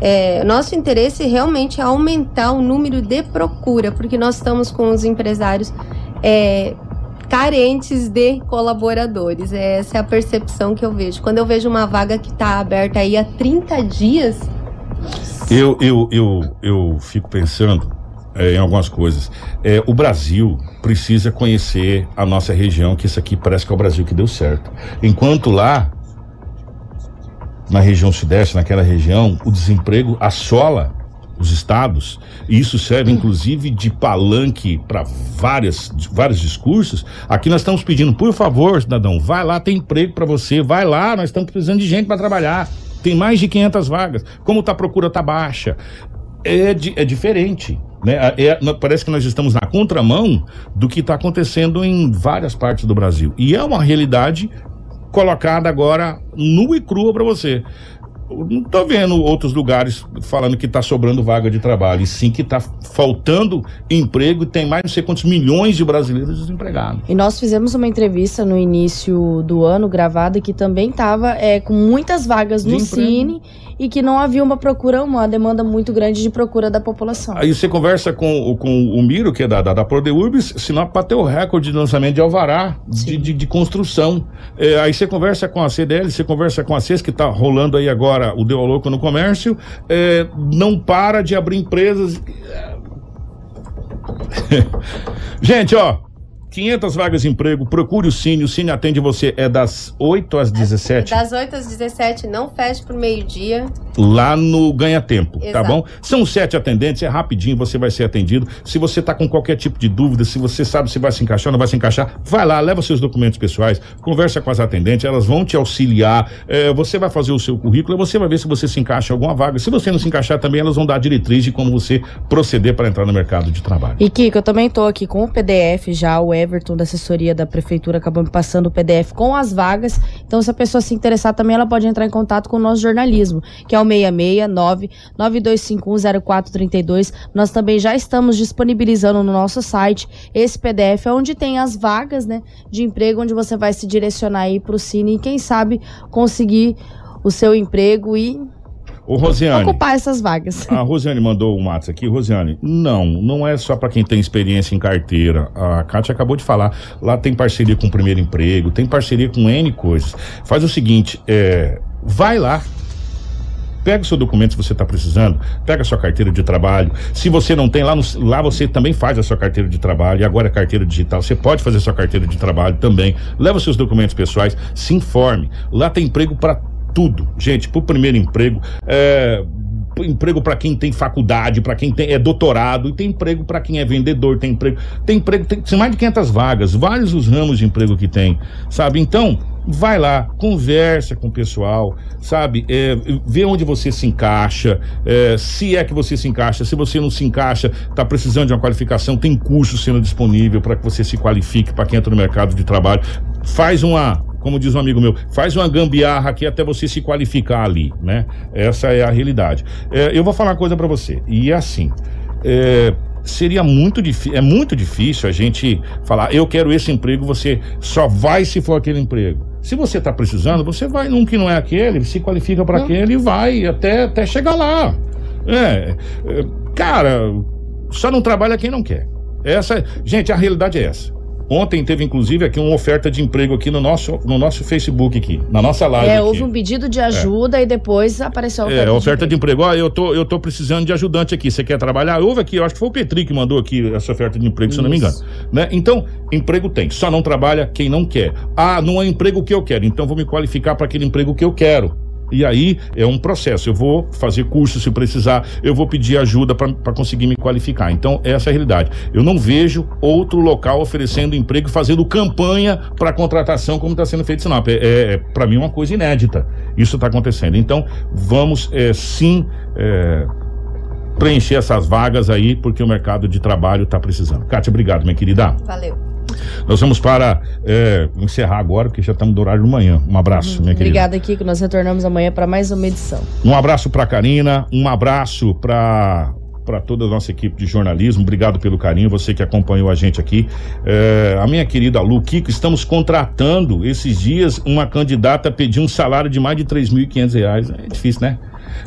É, nosso interesse realmente é aumentar o número de procura, porque nós estamos com os empresários é, carentes de colaboradores. Essa é a percepção que eu vejo. Quando eu vejo uma vaga que está aberta aí há 30 dias. Eu, eu, eu, eu fico pensando é, em algumas coisas. É, o Brasil precisa conhecer a nossa região, que isso aqui parece que é o Brasil que deu certo. Enquanto lá, na região sudeste, naquela região, o desemprego assola os estados, e isso serve inclusive de palanque para vários discursos. Aqui nós estamos pedindo, por favor, cidadão, vai lá, tem emprego para você, vai lá, nós estamos precisando de gente para trabalhar. Tem mais de 500 vagas. Como tá a procura tá baixa? É, di, é diferente. Né? É, parece que nós estamos na contramão do que está acontecendo em várias partes do Brasil. E é uma realidade colocada agora nua e crua para você não tô vendo outros lugares falando que está sobrando vaga de trabalho, e sim que está faltando emprego e tem mais não sei quantos milhões de brasileiros desempregados. E nós fizemos uma entrevista no início do ano, gravada, que também estava é, com muitas vagas no Cine e que não havia uma procura, uma demanda muito grande de procura da população. Aí você conversa com, com o Miro, que é da, da, da Prodeurbis, Sinop bateu o recorde de lançamento de alvará de, de, de, construção. É, aí você conversa com a CDL, você conversa com a CES, que está rolando aí agora o Deu ao Louco no comércio, é, não para de abrir empresas. [laughs] Gente, ó, 500 vagas de emprego, procure o Cine, o Cine atende você, é das 8 às 17. Das 8 às 17, não fecha pro meio-dia. Lá no Ganha Tempo, tá Exato. tá bom? São sete atendentes, é rapidinho, você vai ser atendido. Se você tá com qualquer tipo de dúvida, se você sabe se vai se encaixar ou não vai se encaixar, vai lá, leva seus documentos pessoais, conversa com as atendentes, elas vão te auxiliar, é, você vai fazer o seu currículo, você vai ver se você se encaixa em alguma vaga. Se você não se encaixar também, elas vão dar a diretriz de como você proceder para entrar no mercado de trabalho. E Kiko, eu também tô aqui com o PDF já, o Everton da assessoria da prefeitura acabou me passando o PDF com as vagas. Então, se a pessoa se interessar também, ela pode entrar em contato com o nosso jornalismo, que é o 669 92510432. Nós também já estamos disponibilizando no nosso site esse PDF, onde tem as vagas, né, de emprego, onde você vai se direcionar aí para o Cine e quem sabe conseguir o seu emprego e Ô, Rosiane. Ocupar essas vagas. A Rosiane mandou um WhatsApp aqui. Rosiane, não, não é só para quem tem experiência em carteira. A Kátia acabou de falar. Lá tem parceria com o primeiro emprego, tem parceria com N coisas. Faz o seguinte, é, vai lá, Pega o seu documento se você está precisando, pega a sua carteira de trabalho. Se você não tem, lá, no, lá você também faz a sua carteira de trabalho, e agora é carteira digital, você pode fazer a sua carteira de trabalho também. Leva seus documentos pessoais, se informe. Lá tem emprego para tudo. Gente, pro primeiro emprego, é, emprego para quem tem faculdade, para quem tem, é doutorado, e tem emprego para quem é vendedor, tem emprego, tem emprego, tem, tem mais de 500 vagas, vários os ramos de emprego que tem, sabe? Então, vai lá, conversa com o pessoal, sabe? É, vê onde você se encaixa, é, se é que você se encaixa, se você não se encaixa, está precisando de uma qualificação, tem curso sendo disponível para que você se qualifique para quem entra no mercado de trabalho. Faz uma como diz um amigo meu, faz uma gambiarra aqui até você se qualificar ali, né? Essa é a realidade. É, eu vou falar uma coisa para você, e é assim, é, seria muito difícil, é muito difícil a gente falar, eu quero esse emprego, você só vai se for aquele emprego. Se você está precisando, você vai num que não é aquele, se qualifica para aquele e vai até, até chegar lá. É, é, cara, só não trabalha quem não quer. Essa, gente, a realidade é essa. Ontem teve, inclusive, aqui uma oferta de emprego aqui no nosso, no nosso Facebook aqui, na nossa live. É, aqui. houve um pedido de ajuda é. e depois apareceu a oferta. É, a oferta de emprego. De emprego. Ó, eu tô, eu tô precisando de ajudante aqui. Você quer trabalhar? Houve aqui, eu acho que foi o Petri que mandou aqui essa oferta de emprego, Isso. se eu não me engano. Né? Então, emprego tem. Só não trabalha quem não quer. Ah, não é emprego que eu quero, então vou me qualificar para aquele emprego que eu quero. E aí é um processo. Eu vou fazer curso se precisar, eu vou pedir ajuda para conseguir me qualificar. Então, essa é a realidade. Eu não vejo outro local oferecendo emprego e fazendo campanha para contratação como está sendo feito em Sinop. É, é, é para mim, uma coisa inédita. Isso está acontecendo. Então, vamos é, sim. É, preencher essas vagas aí, porque o mercado de trabalho está precisando. Kátia, obrigado, minha querida. Valeu. Nós vamos para é, encerrar agora, porque já estamos do horário de manhã. Um abraço, minha querida. Obrigada, Kiko. Nós retornamos amanhã para mais uma edição. Um abraço para Karina, um abraço para para toda a nossa equipe de jornalismo. Obrigado pelo carinho, você que acompanhou a gente aqui. É, a minha querida Lu Kiko, estamos contratando esses dias uma candidata a pedir um salário de mais de R$ 3.500. É difícil, né?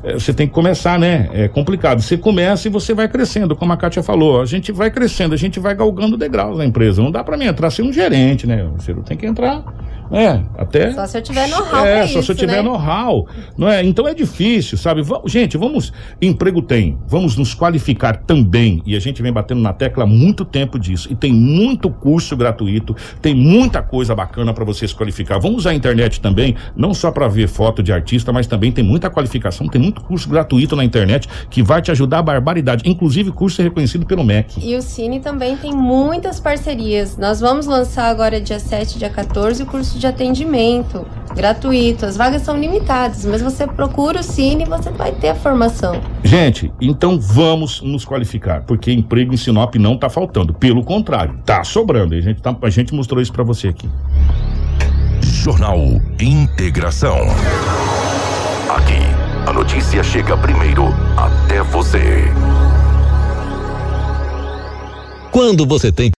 É, você tem que começar, né? É complicado. Você começa e você vai crescendo, como a Kátia falou. A gente vai crescendo, a gente vai galgando degraus na empresa. Não dá para mim entrar ser um gerente, né? Você tem que entrar é, até. Só se eu tiver know-how. É, só se eu tiver né? know-how. Não é? Então é difícil, sabe? Vamos, gente, vamos. Emprego tem. Vamos nos qualificar também. E a gente vem batendo na tecla há muito tempo disso. E tem muito curso gratuito, tem muita coisa bacana para você se qualificar. Vamos usar a internet também, não só para ver foto de artista, mas também tem muita qualificação, tem muito curso gratuito na internet que vai te ajudar a barbaridade. Inclusive, curso é reconhecido pelo MEC. E o Cine também tem muitas parcerias. Nós vamos lançar agora, dia 7, dia 14, o curso de atendimento gratuito. As vagas são limitadas, mas você procura o Cine e você vai ter a formação. Gente, então vamos nos qualificar, porque emprego em Sinop não está faltando. Pelo contrário, está sobrando. A gente, tá, a gente mostrou isso para você aqui. Jornal Integração. Aqui, a notícia chega primeiro até você. Quando você tem